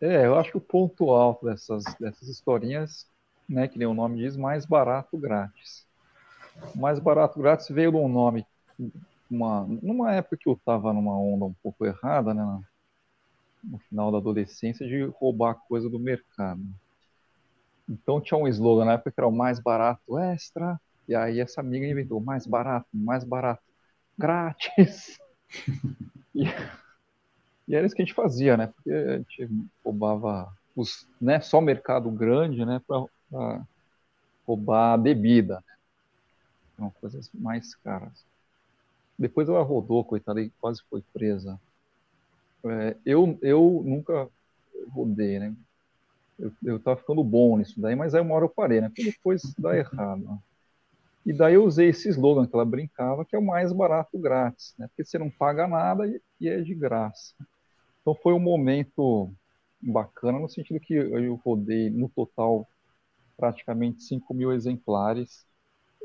É, eu acho que o ponto alto dessas, dessas historinhas, né, que nem o nome diz, mais barato grátis. Mais barato grátis veio de um nome uma, numa época que eu estava numa onda um pouco errada, né, no final da adolescência, de roubar coisa do mercado. Então tinha um slogan na época que era o mais barato extra, e aí essa amiga inventou mais barato, mais barato, grátis. e, e era isso que a gente fazia, né? Porque a gente roubava os, né, só mercado grande, né, para roubar bebida. Né? São coisas mais caras. Depois ela rodou, coitada, e quase foi presa. É, eu, eu nunca rodei, né? Eu, eu tava ficando bom nisso daí, mas aí uma hora eu parei, né? Porque depois dá errado. E daí eu usei esse slogan que ela brincava, que é o mais barato grátis, né? Porque você não paga nada e, e é de graça. Então foi um momento bacana, no sentido que eu rodei no total praticamente 5 mil exemplares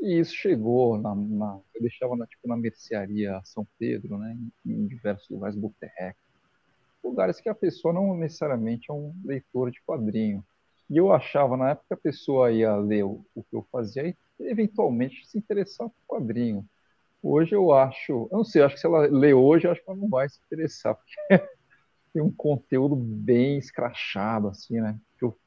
e isso chegou na, na eu deixava na, tipo, na mercearia São Pedro, né, em, em diversos lugares, boteco, lugares que a pessoa não necessariamente é um leitor de quadrinho. E eu achava na época a pessoa ia ler o, o que eu fazia e eventualmente se interessar por quadrinho. Hoje eu acho, eu não sei, acho que se ela ler hoje, acho que ela não vai se interessar, porque tem um conteúdo bem escrachado, assim, né? Que eu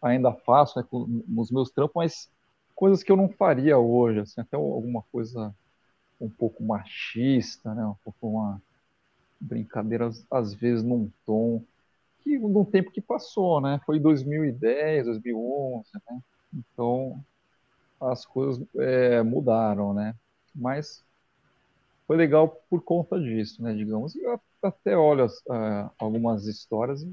ainda faço né, com, os meus trampos, mas coisas que eu não faria hoje, assim, até alguma coisa um pouco machista, né? Um pouco uma brincadeira às vezes num tom que num tempo que passou, né? Foi 2010, 2011, né? Então as coisas é, mudaram, né? Mas foi legal por conta disso, né? Digamos, eu até olho uh, algumas histórias,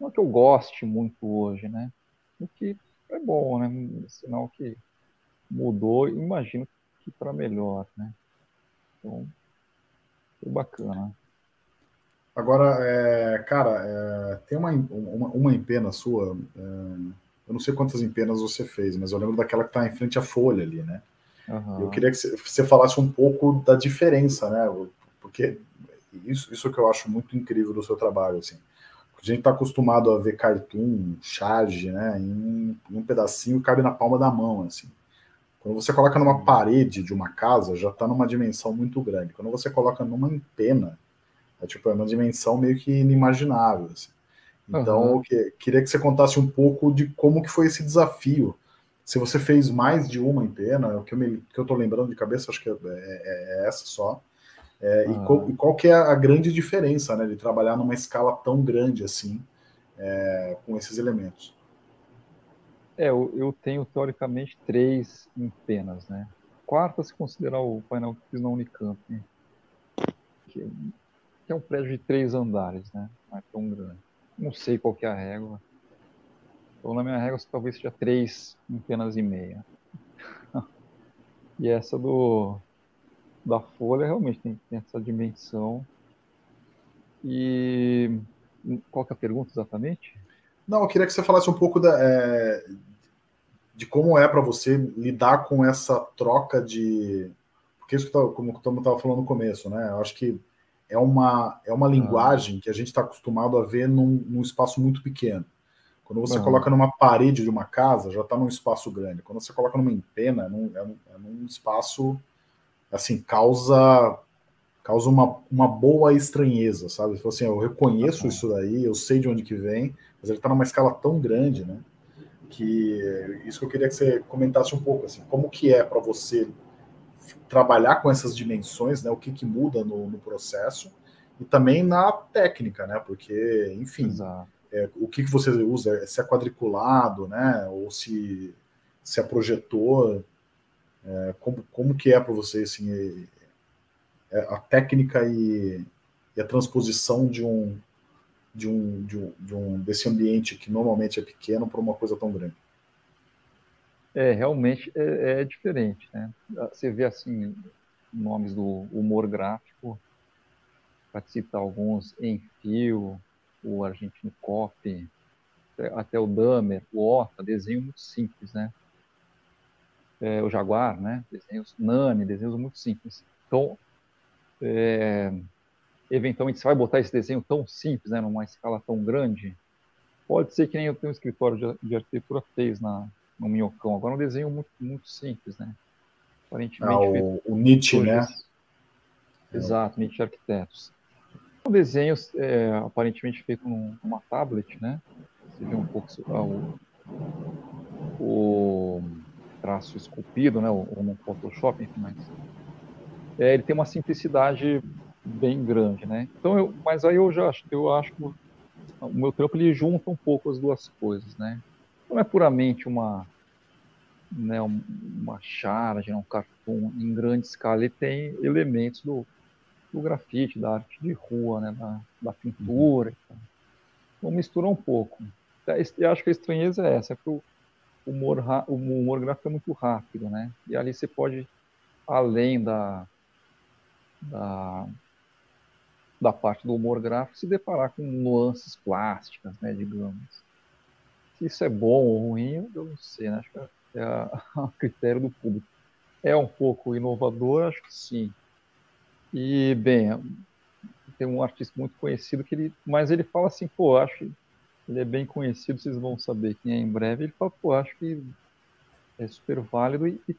não é que eu goste muito hoje, né? O que é bom, né? Sinal que mudou, imagino que para melhor, né? Então, foi bacana. Agora, é, cara, é, tem uma, uma, uma, empena sua, é, eu não sei quantas empenas você fez, mas eu lembro daquela que está em frente à folha ali, né? Uhum. Eu queria que você falasse um pouco da diferença, né? Porque isso, isso que eu acho muito incrível do seu trabalho, assim. A gente está acostumado a ver cartoon, charge, né? Em, em, um pedacinho cabe na palma da mão, assim. Quando você coloca numa parede de uma casa, já está numa dimensão muito grande. Quando você coloca numa empena, é tipo é uma dimensão meio que inimaginável. Assim. Então, uhum. eu que, queria que você contasse um pouco de como que foi esse desafio. Se você fez mais de uma empena, o que eu, me, que eu tô lembrando de cabeça, acho que é, é, é essa só. É, e, qual, e, qual, que é a grande diferença né, de trabalhar numa escala tão grande assim é, com esses elementos? É, eu, eu, tenho teoricamente três empenas, né? Quarta se considerar o painel que fiz na Unicamp, que, que, é um prédio de três andares, né? Não é tão grande. Não sei qual que é a régua. Então na minha régua talvez seja três empenas e meia. e essa do da folha realmente tem, tem, essa dimensão. E qual que é a pergunta exatamente? Não, eu queria que você falasse um pouco da, é, de como é para você lidar com essa troca de. Porque isso que tá, como eu estava falando no começo, né? Eu acho que é uma, é uma linguagem que a gente está acostumado a ver num, num, espaço muito pequeno. Quando você uhum. coloca numa parede de uma casa, já está num espaço grande. Quando você coloca numa empena, é num, é, num, é num espaço, assim, causa causa uma, uma boa estranheza, sabe? Assim, eu reconheço isso daí, eu sei de onde que vem, mas ele está numa escala tão grande, né? Que isso que eu queria que você comentasse um pouco, assim, como que é para você trabalhar com essas dimensões, né? O que que muda no, no processo e também na técnica, né? Porque, enfim, é, o que que você usa, se é quadriculado, né? Ou se se é projetor, é, como como que é para você assim é, a técnica e, e a transposição de um de um, de um, de um desse ambiente que normalmente é pequeno para uma coisa tão grande. É, realmente é, é, diferente, né? Você vê, assim, nomes do humor gráfico, para citar alguns, Enfio, o Argentino Cop, até o Damer, o Horta, desenho muito simples, né? É, o Jaguar, né? Desenhos Nani, desenhos muito simples. Então, é, eventualmente você vai botar esse desenho tão simples, né, numa escala tão grande, pode ser que nem eu tenho um escritório de, de arquitetura fez na, no Minhocão. Agora é um desenho muito, muito simples, né? Aparentemente. Ah, o, o Nietzsche, né? Exato, Nietzsche Arquitetos. Um desenho é, aparentemente feito numa tablet, né? Você vê um pouco ah, o, o traço esculpido, né? Ou, ou no Photoshop, enfim, mas é, ele tem uma simplicidade bem grande, né? Então, eu, mas aí eu já acho, eu acho que o, meu trampo ele junta um pouco as duas coisas, né? Não é puramente uma né, uma charge, né, um cartoon em grande escala, ele tem elementos do, do grafite, da arte de rua, né, da, da pintura. Então mistura um pouco. Eu acho que a estranheza é essa, é que humor, o humor gráfico é muito rápido, né? E ali você pode, além da, da, da parte do humor gráfico se deparar com nuances plásticas, né, digamos. Se isso é bom ou ruim, eu não sei, né? acho que é a, a critério do público. É um pouco inovador, acho que sim. E, bem, tem um artista muito conhecido que ele, mas ele fala assim, pô, acho ele é bem conhecido, vocês vão saber quem é em breve. Ele fala, pô, acho que é super válido e, e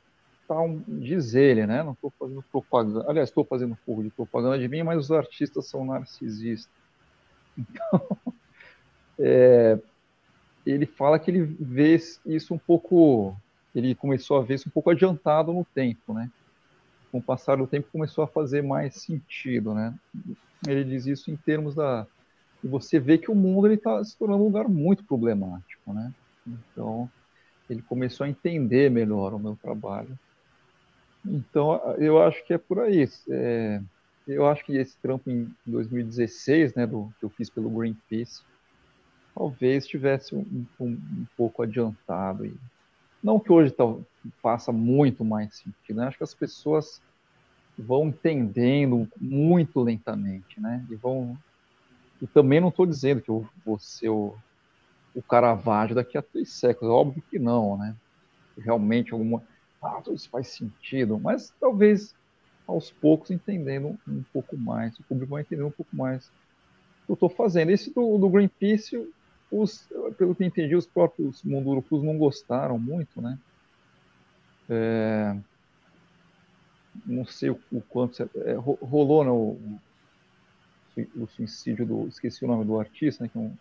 tá um, diz ele, né? Não estou fazendo propaganda. Aliás, estou fazendo pouco de propaganda de mim, mas os artistas são narcisistas. Então, é, ele fala que ele vê isso um pouco. Ele começou a ver isso um pouco adiantado no tempo, né? Com o passar do tempo começou a fazer mais sentido, né? Ele diz isso em termos da e você vê que o mundo está se tornando um lugar muito problemático, né? Então ele começou a entender melhor o meu trabalho então, eu acho que é por aí. É, eu acho que esse trampo em 2016, né, do, que eu fiz pelo Greenpeace, talvez estivesse um, um, um, pouco adiantado. E não que hoje tá, faça muito mais sentido, né? Acho que as pessoas vão entendendo muito lentamente, né? E vão. E também não estou dizendo que eu vou ser o, o Caravaggio daqui a três séculos, óbvio que não, né? Realmente alguma ah, isso faz sentido, mas talvez aos poucos entendendo um pouco mais, o público vai entender um pouco mais o que eu estou fazendo. Esse do, do Greenpeace, os, pelo que entendi, os próprios Mundurupus não gostaram muito, né? É, não sei o, o quanto é, rolou né, o, o, suicídio do esqueci o nome do artista, né, que é um,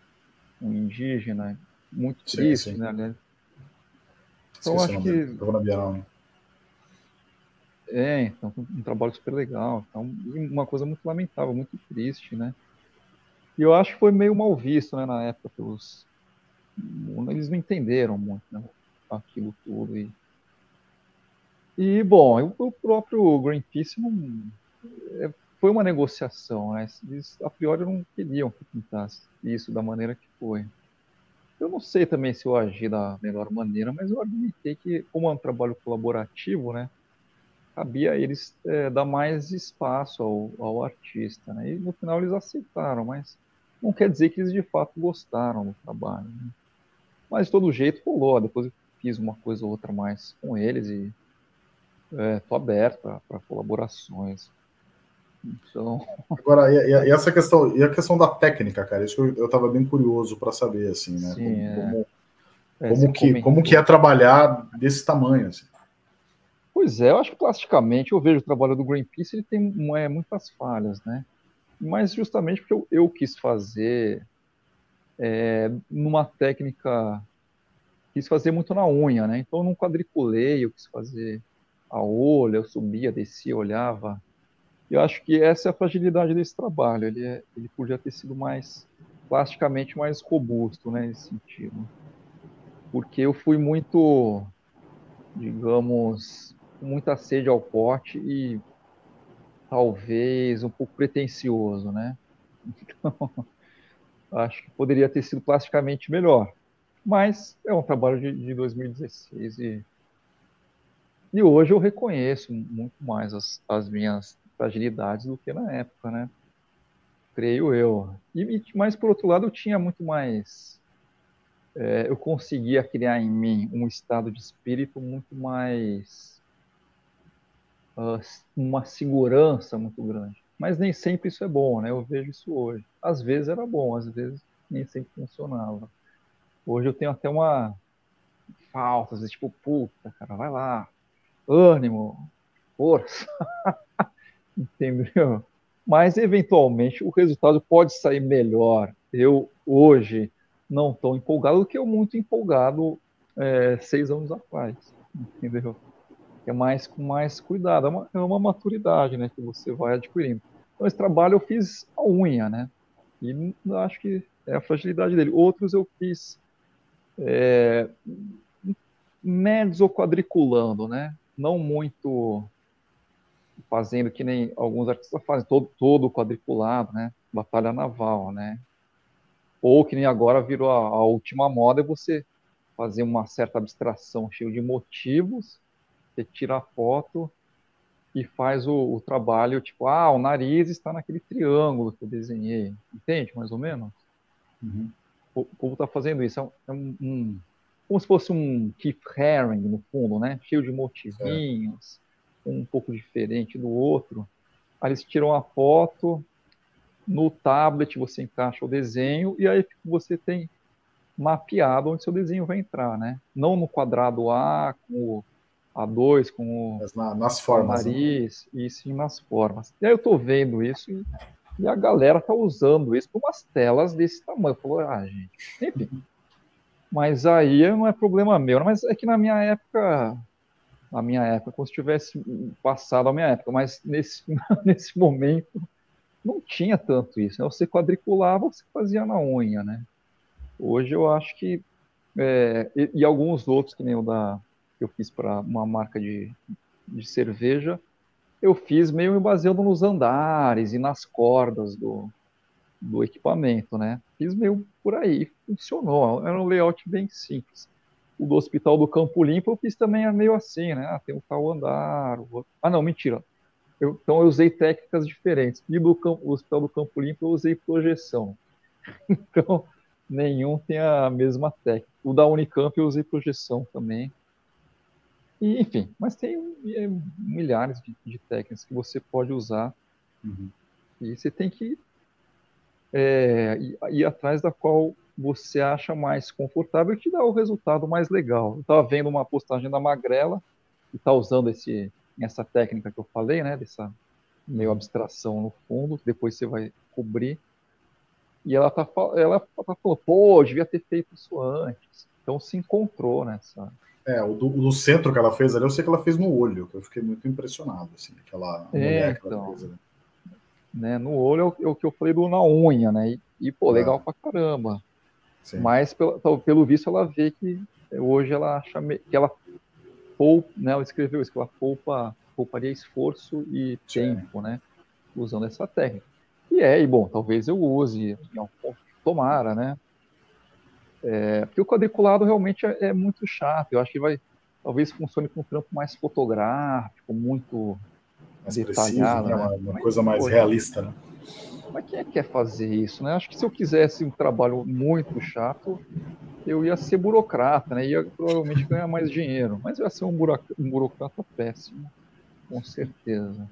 um indígena muito triste, sim, sim. né? Então esqueci acho que na Bienal, né? É, então, um trabalho super legal. Então, uma coisa muito lamentável, muito triste, né? E eu acho que foi meio mal visto, né, na época, pelos... Eles não entenderam muito, né, aquilo tudo. E, e bom, o próprio Greenpeace não... Foi uma negociação, né? Eles, a priori, não queriam que pintasse isso da maneira que foi. Eu não sei também se eu agi da melhor maneira, mas eu argumentei que, como é um trabalho colaborativo, né? cabia a eles é, dar mais espaço ao, ao artista. Né? E no final eles aceitaram, mas não quer dizer que eles de fato gostaram do trabalho. Né? Mas de todo jeito rolou. Depois fiz uma coisa ou outra mais com eles e estou é, aberto para colaborações. Então... Agora, e, e, essa questão, e a questão da técnica, cara, isso eu estava bem curioso para saber, assim, né? Sim, como, é. como, é, como que, como que é trabalhar desse tamanho, assim? Pois é, eu acho que plasticamente eu vejo o trabalho do Greenpeace, ele tem é, muitas falhas, né? Mas justamente porque eu, eu quis fazer é, numa técnica, quis fazer muito na unha, né? Então eu não quadriculei, eu quis fazer a olho, eu subia, descia, olhava, eu acho que essa é a fragilidade desse trabalho. Ele, é, ele podia ter sido mais plasticamente mais robusto, né, nesse sentido. Porque eu fui muito, digamos, com muita sede ao pote e talvez um pouco pretensioso, né? Então, acho que poderia ter sido plasticamente melhor. Mas é um trabalho de, de 2016 e, e hoje eu reconheço muito mais as, as minhas fragilidades do que na época, né? Creio eu. E, mas, por outro lado, eu tinha muito mais. É, eu conseguia criar em mim um estado de espírito muito mais. Uh, uma segurança muito grande. Mas nem sempre isso é bom, né? Eu vejo isso hoje. Às vezes era bom, às vezes nem sempre funcionava. Hoje eu tenho até uma falta, às vezes, tipo, puta, cara, vai lá, ânimo, força. entendeu? Mas eventualmente o resultado pode sair melhor. Eu hoje não estou empolgado do que eu muito empolgado é, seis anos atrás, entendeu? É mais com mais cuidado, é uma, é uma maturidade, né, que você vai adquirindo. Então esse trabalho eu fiz a unha, né? E acho que é a fragilidade dele. Outros eu fiz é, médios ou quadriculando, né? Não muito fazendo que nem alguns artistas fazem, todo, todo quadriculado, né? Batalha naval, né? Ou que nem agora virou a, a última moda é você fazer uma certa abstração cheio de motivos, você tira a foto e faz o, o, trabalho, tipo, ah, o nariz está naquele triângulo que eu desenhei. Entende, mais ou menos? Uhum. O, povo está fazendo isso. É um, é um, como se fosse um Keith Haring, no fundo, né? Cheio de motivinhos um pouco diferente do outro. Aí eles tiram a foto, no tablet você encaixa o desenho e aí você tem mapeado onde seu desenho vai entrar, né? Não no quadrado A com o A2, com o na, nas formas, né? nariz, né? e sim nas formas. E aí eu tô vendo isso e, e a galera tá usando isso com umas telas desse tamanho. Falou, ah, gente, enfim. Mas aí não é problema meu, né? mas é que na minha época na minha época, como se tivesse passado a minha época, mas nesse, nesse momento não tinha tanto isso. Né? Você quadriculava, você fazia na unha, né? Hoje eu acho que é, e, e, alguns outros que nem o da que eu fiz para uma marca de, de cerveja, eu fiz meio me baseando nos andares e nas cordas do, do equipamento, né? Fiz meio por aí, funcionou. Era um layout bem simples o do Hospital do Campo Limpo eu fiz também é meio assim, né? Ah, tem um tal andar. Ah, não, mentira. Eu, então eu usei técnicas diferentes. E do campo, Hospital do Campo Limpo eu usei projeção. Então, nenhum tem a mesma técnica. O da Unicamp eu usei projeção também. E, enfim, mas tem é, milhares de, de, técnicas que você pode usar. Uhum. E você tem que é, ir, ir atrás da qual você acha mais confortável e te dá o resultado mais legal. Eu estava vendo uma postagem da Magrela, que está usando esse, essa técnica que eu falei, né, dessa meio abstração no fundo, depois você vai cobrir. E ela tá, ela tá falando, pô, devia ter feito isso antes. Então se encontrou nessa. É, o do, do, centro que ela fez ali, eu sei que ela fez no olho, que eu fiquei muito impressionado, assim, aquela é, então, fez, né? né? No olho é o, é o, que eu falei do na unha, né? E, e pô, é. legal pra caramba. Sim. Mas pelo, pelo visto ela vê que hoje ela acha que ela poupa, né, ela escreveu isso, que ela poupa, pouparia esforço e Sim. tempo, né, usando essa técnica. E é, e bom, talvez eu use, tomara, né, é, porque o quadriculado realmente é, é, muito chato, eu acho que vai, talvez funcione com um trampo mais fotográfico, muito mais detalhado, preciso, né? Uma, uma coisa mais realista, né? Mas quem é que quer fazer isso, né? Acho que se eu quisesse um trabalho muito chato, eu ia ser burocrata, né? Ia provavelmente ganhar mais dinheiro, mas eu ia ser um, um burocrata péssimo, com certeza.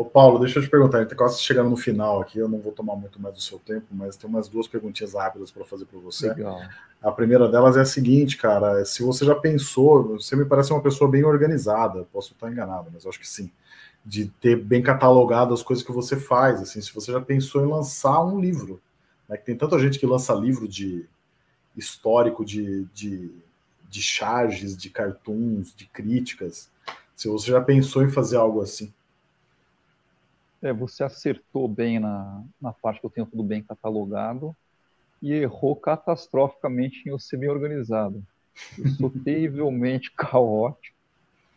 Ô Paulo, deixa eu te perguntar, a gente está quase chegando no final aqui, eu não vou tomar muito mais do seu tempo, mas tem umas duas perguntinhas rápidas para fazer para você. Legal. A primeira delas é a seguinte, cara, se você já pensou, você me parece uma pessoa bem organizada, posso estar enganado, mas acho que sim, de ter bem catalogado as coisas que você faz, assim, se você já pensou em lançar um livro, né, que tem tanta gente que lança livro de histórico de, de, de charges, de cartoons, de críticas, se você já pensou em fazer algo assim. É, você acertou bem na, na parte que eu tenho tudo bem catalogado e errou catastroficamente em eu ser bem organizado. Eu sou terrivelmente caótico,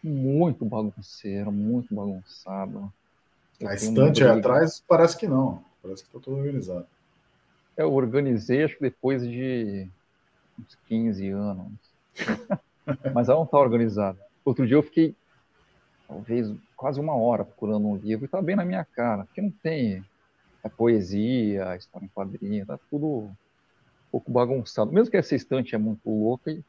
muito bagunceiro, muito bagunçado. Eu a estante aí atrás parece que não, parece que está tudo organizado. Eu organizei, acho que depois de uns 15 anos. Mas ela não está organizada. Outro dia eu fiquei talvez quase uma hora procurando um livro e tá bem na minha cara, porque não tem a poesia, a história em quadrinho, tá tudo um pouco bagunçado. Mesmo que essa estante é muito louca, e,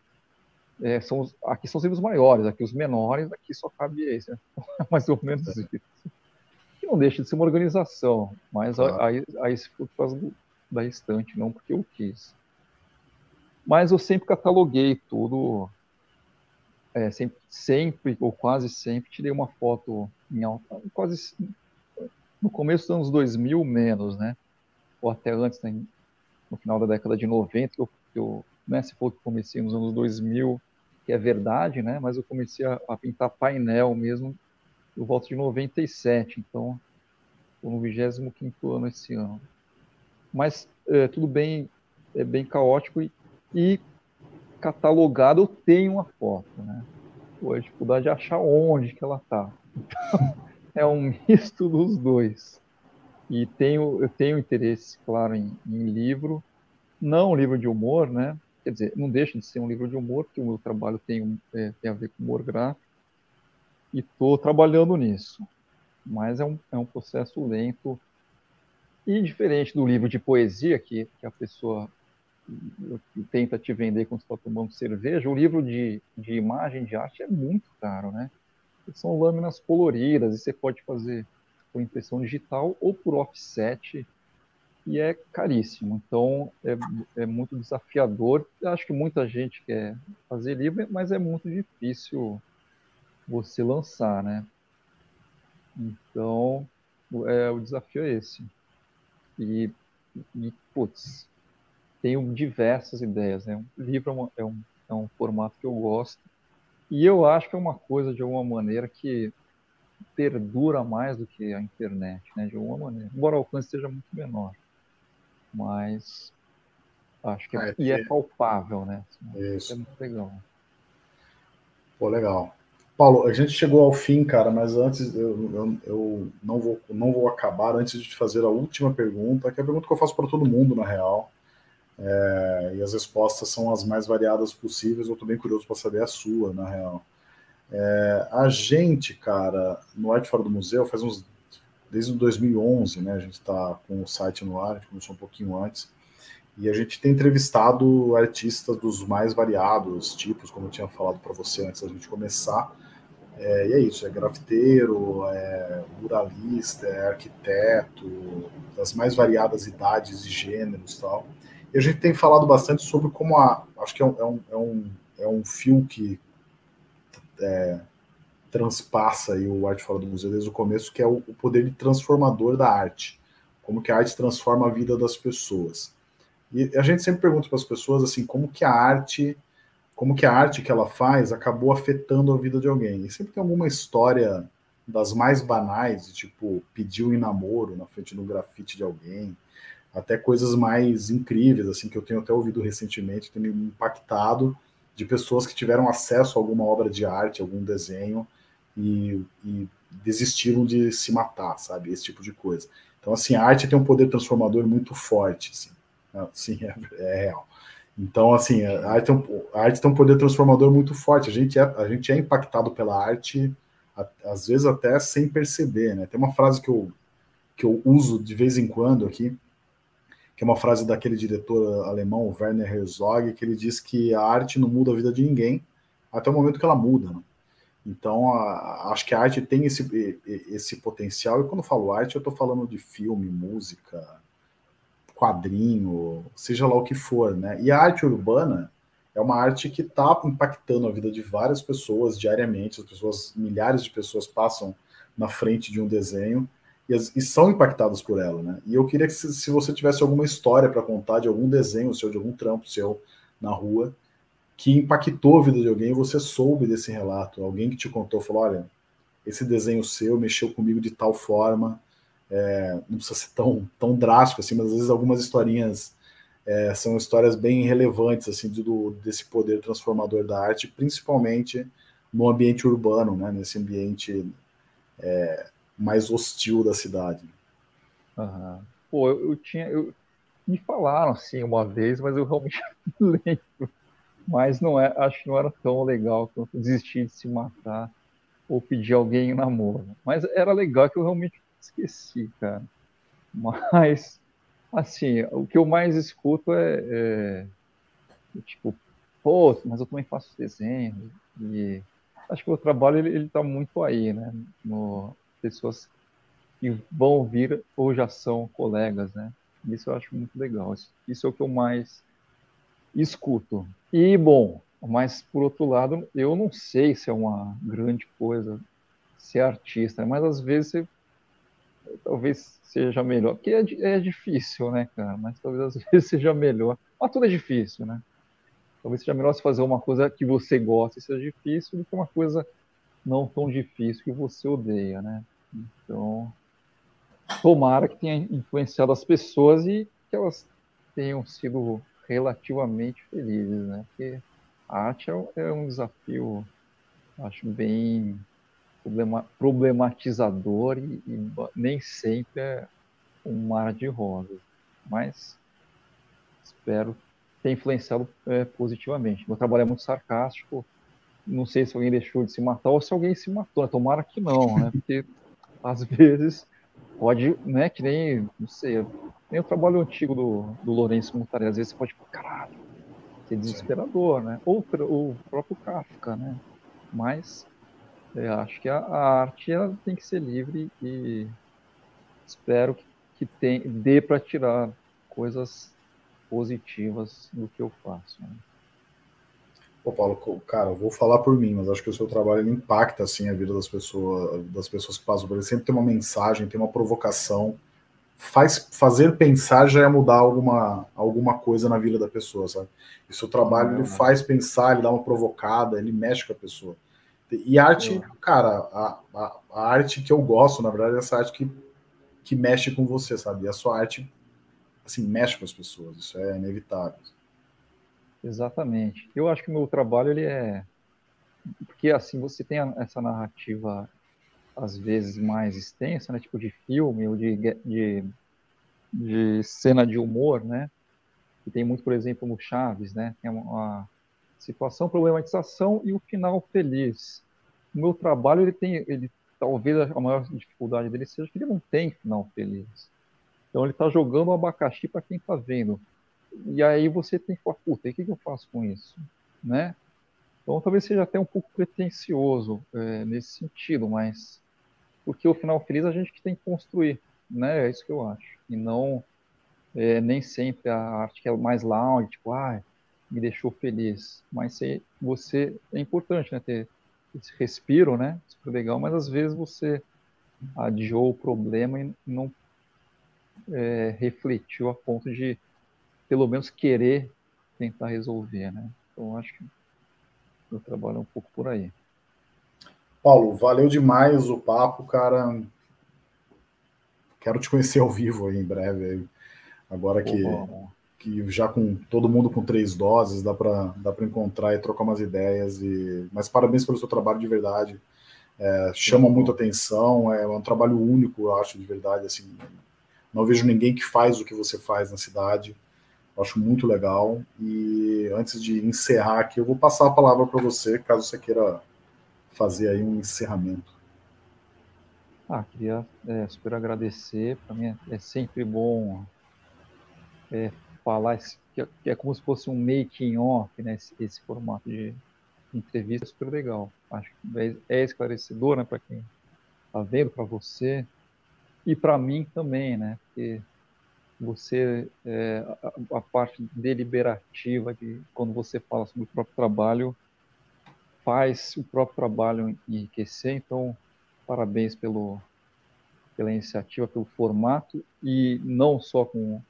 é, são aqui são os livros maiores, aqui os menores, aqui só cabe esse, né? mais ou menos isso. Que não deixa de ser uma organização, mas claro. aí, aí por causa do, da estante, não porque eu quis. Mas eu sempre cataloguei tudo é, sempre, sempre, ou quase sempre, tirei uma foto em alta, quase no começo dos anos 2000 menos, né? Ou até antes, né? no final da década de 90, que eu, eu né, se for que comecei nos anos 2000, que é verdade, né? Mas eu comecei a, a pintar painel mesmo por volta de 97, então estou no 25 ano esse ano. Mas é, tudo bem, é bem caótico e, e catalogado, eu tenho uma foto, né? Pô, a dificuldade é achar onde que ela tá. Então, é um misto dos dois. E tenho, eu tenho interesse, claro, em, em livro, não livro de humor, né? Quer dizer, não deixa de ser um livro de humor, porque o meu trabalho tem, é, tem a ver com humor gráfico, e estou trabalhando nisso. Mas é um, é um processo lento e diferente do livro de poesia, que, que a pessoa tenta te vender quando está tomando cerveja, o livro de, de imagem de arte é muito caro, né? São lâminas coloridas e você pode fazer por impressão digital ou por offset e é caríssimo. Então é, é muito desafiador. Eu acho que muita gente quer fazer livro, mas é muito difícil você lançar, né? Então é, o desafio é esse. E, e putz, tenho diversas ideias. Né? O livro é, uma, é, um, é um formato que eu gosto. E eu acho que é uma coisa, de alguma maneira, que perdura mais do que a internet, né? de alguma maneira. Embora o alcance seja muito menor. Mas acho que é, ah, e é palpável, né? Isso. É muito legal. Pô, legal. Paulo, a gente chegou ao fim, cara, mas antes eu, eu, eu, não, vou, não vou acabar antes de te fazer a última pergunta, que é a pergunta que eu faço para todo mundo, na real. É, e as respostas são as mais variadas possíveis. Eu estou bem curioso para saber a sua, na real. É, a gente, cara, no Arte Fora do Museu, faz uns. Desde 2011, né? A gente está com o site no ar, a gente começou um pouquinho antes. E a gente tem entrevistado artistas dos mais variados tipos, como eu tinha falado para você antes da gente começar. É, e é isso, é grafiteiro, é muralista, é arquiteto, das mais variadas idades e gêneros tal. E a gente tem falado bastante sobre como a. Acho que é um, é um, é um, é fio que é, transpassa aí o Arte Fora do Museu desde o começo, que é o, poder transformador da arte. Como que a arte transforma a vida das pessoas. E a gente sempre pergunta para as pessoas assim, como que a arte, como que a arte que ela faz acabou afetando a vida de alguém. E sempre tem alguma história das mais banais, tipo pediu em namoro na frente do grafite de alguém, até coisas mais incríveis, assim, que eu tenho até ouvido recentemente, tem me impactado, de pessoas que tiveram acesso a alguma obra de arte, algum desenho, e, e desistiram de se matar, sabe? Esse tipo de coisa. Então, assim, a arte tem um poder transformador muito forte, assim. Né? Sim, é, é, real. Então, assim, a arte, tem um, a arte tem um poder transformador muito forte. A gente é, a gente é impactado pela arte, às vezes até sem perceber, né? Tem uma frase que eu, que eu uso de vez em quando aqui, que é uma frase daquele diretor alemão, Werner Herzog, que ele diz que a arte não muda a vida de ninguém até o momento que ela muda. Né? Então, a, acho que a arte tem esse, esse potencial, e quando falo arte, eu estou falando de filme, música, quadrinho, seja lá o que for. Né? E a arte urbana é uma arte que está impactando a vida de várias pessoas diariamente, as pessoas, milhares de pessoas passam na frente de um desenho e, as, e são impactadas por ela, né? E eu queria que se, se você tivesse alguma história para contar de algum desenho seu, de algum trampo seu na rua, que impactou a vida de alguém, você soube desse relato, alguém que te contou, falou, olha, esse desenho seu mexeu comigo de tal forma, é, não precisa ser tão, tão drástico assim, mas às vezes algumas historinhas é, são histórias bem relevantes assim do, desse poder transformador da arte, principalmente no ambiente urbano, né, nesse ambiente é, mais hostil da cidade. Uhum. Pô, eu, eu tinha. Eu, me falaram assim uma vez, mas eu realmente lembro. Mas não é, acho que não era tão legal quanto desistir de se matar ou pedir alguém em namoro. Mas era legal que eu realmente esqueci, cara. Mas, assim, o que eu mais escuto é, é, é tipo, pô, mas eu também faço desenho. E acho que o trabalho ele, ele tá muito aí, né? No, pessoas que vão vir ou já são colegas, né? Isso eu acho muito legal. Isso, isso é o que eu mais escuto. E, bom, mas por outro lado, eu não sei se é uma grande coisa ser artista, mas às vezes você, talvez seja melhor, porque é, é difícil, né, cara? Mas talvez às vezes seja melhor. Mas tudo é difícil, né? Talvez seja melhor se fazer uma coisa que você gosta e seja difícil do que uma coisa não tão difícil que você odeia, né? Então, tomara que tenha influenciado as pessoas e que elas tenham sido relativamente felizes, né? Porque a arte é, é um desafio, acho, bem problematizador e, e nem sempre é um mar de rosas. Mas espero ter influenciado é, positivamente. Meu trabalho é muito sarcástico. Não sei se alguém deixou de se matar ou se alguém se matou. Tomara que não, né? Porque às vezes pode, né, que nem, não sei, nem o trabalho antigo do, do Lourenço Mutarelli, às vezes você pode, caralho, ser desesperador, né? Ou o próprio Kafka, né? Mas é, acho que a, a, arte ela tem que ser livre e espero que, que tem, dê para tirar coisas positivas do que eu faço. Né? Pô, Paulo, cara, eu vou falar por mim, mas acho que o seu trabalho impacta assim a vida das pessoas, das pessoas que passam por ele. Sempre tem uma mensagem, tem uma provocação. Faz, fazer pensar já é mudar alguma, alguma coisa na vida da pessoa, sabe? E seu trabalho ele faz pensar, ele dá uma provocada, ele mexe com a pessoa. E arte, cara, a, a, a, arte que eu gosto, na verdade, é essa arte que, que mexe com você, sabe? E a sua arte, assim, mexe com as pessoas, isso é inevitável. Exatamente. Eu acho que o meu trabalho ele é porque assim você tem essa narrativa às vezes mais extensa, né, tipo de filme ou de, de, de cena de humor, né? Que tem muito, por exemplo, no Chaves, né? Tem uma situação, problematização e o final feliz. O meu trabalho ele tem, ele talvez a maior dificuldade dele seja que ele não tem final feliz. Então ele está jogando o abacaxi para quem está vendo. E aí você tem que falar, puta, e o que, que eu faço com isso? Né? Então talvez seja até um pouco pretencioso é, nesse sentido, mas porque o final feliz a gente que tem que construir, né? É isso que eu acho. E não é, nem sempre a arte que é mais loud, tipo, ah, me deixou feliz. Mas se você é importante, né? Ter esse respiro, né? Super legal, mas às vezes você adiou o problema e não é, refletiu a ponto de pelo menos querer tentar resolver, né? Então acho que eu trabalho um pouco por aí. Paulo, valeu demais o papo, cara. Quero te conhecer ao vivo aí em breve. Agora que, que já com todo mundo com três doses, dá para dá encontrar e trocar umas ideias. E... Mas parabéns pelo seu trabalho de verdade. É, chama muito atenção, é um trabalho único, eu acho, de verdade. Assim, não vejo ninguém que faz o que você faz na cidade. Acho muito legal. E antes de encerrar aqui, eu vou passar a palavra para você, caso você queira fazer aí um encerramento. Ah, queria é, super agradecer. Para mim é, sempre bom é, falar que é, que é, como se fosse um making off, né? Esse, esse formato de entrevista é super legal. Acho que é, é esclarecedor, né? Para quem está vendo, para você e para mim também, né? Porque você é, a, a, parte deliberativa de quando você fala sobre o próprio trabalho faz o próprio trabalho enriquecer. Então, parabéns pelo pela iniciativa, pelo formato e não só com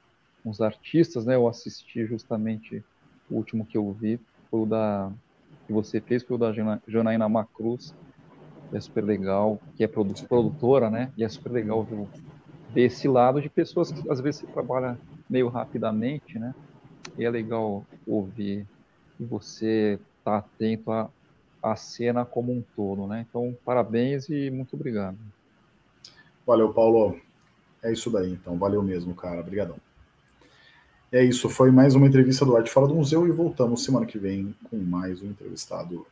os artistas, né? Eu assisti justamente o último que eu vi, foi o da que você fez, foi o da Janaína Macruz, é super legal, que é produtora, né? E é super legal ver, ver esse lado de pessoas que às vezes trabalha meio rapidamente, né? E é legal ouvir e você estar tá atento à, à cena como um todo, né? Então, parabéns e muito obrigado. Valeu, Paulo. É isso daí, então. Valeu mesmo, cara. Obrigadão. É isso, foi mais uma entrevista do Arte Fora do Museu e voltamos semana que vem com mais um entrevistado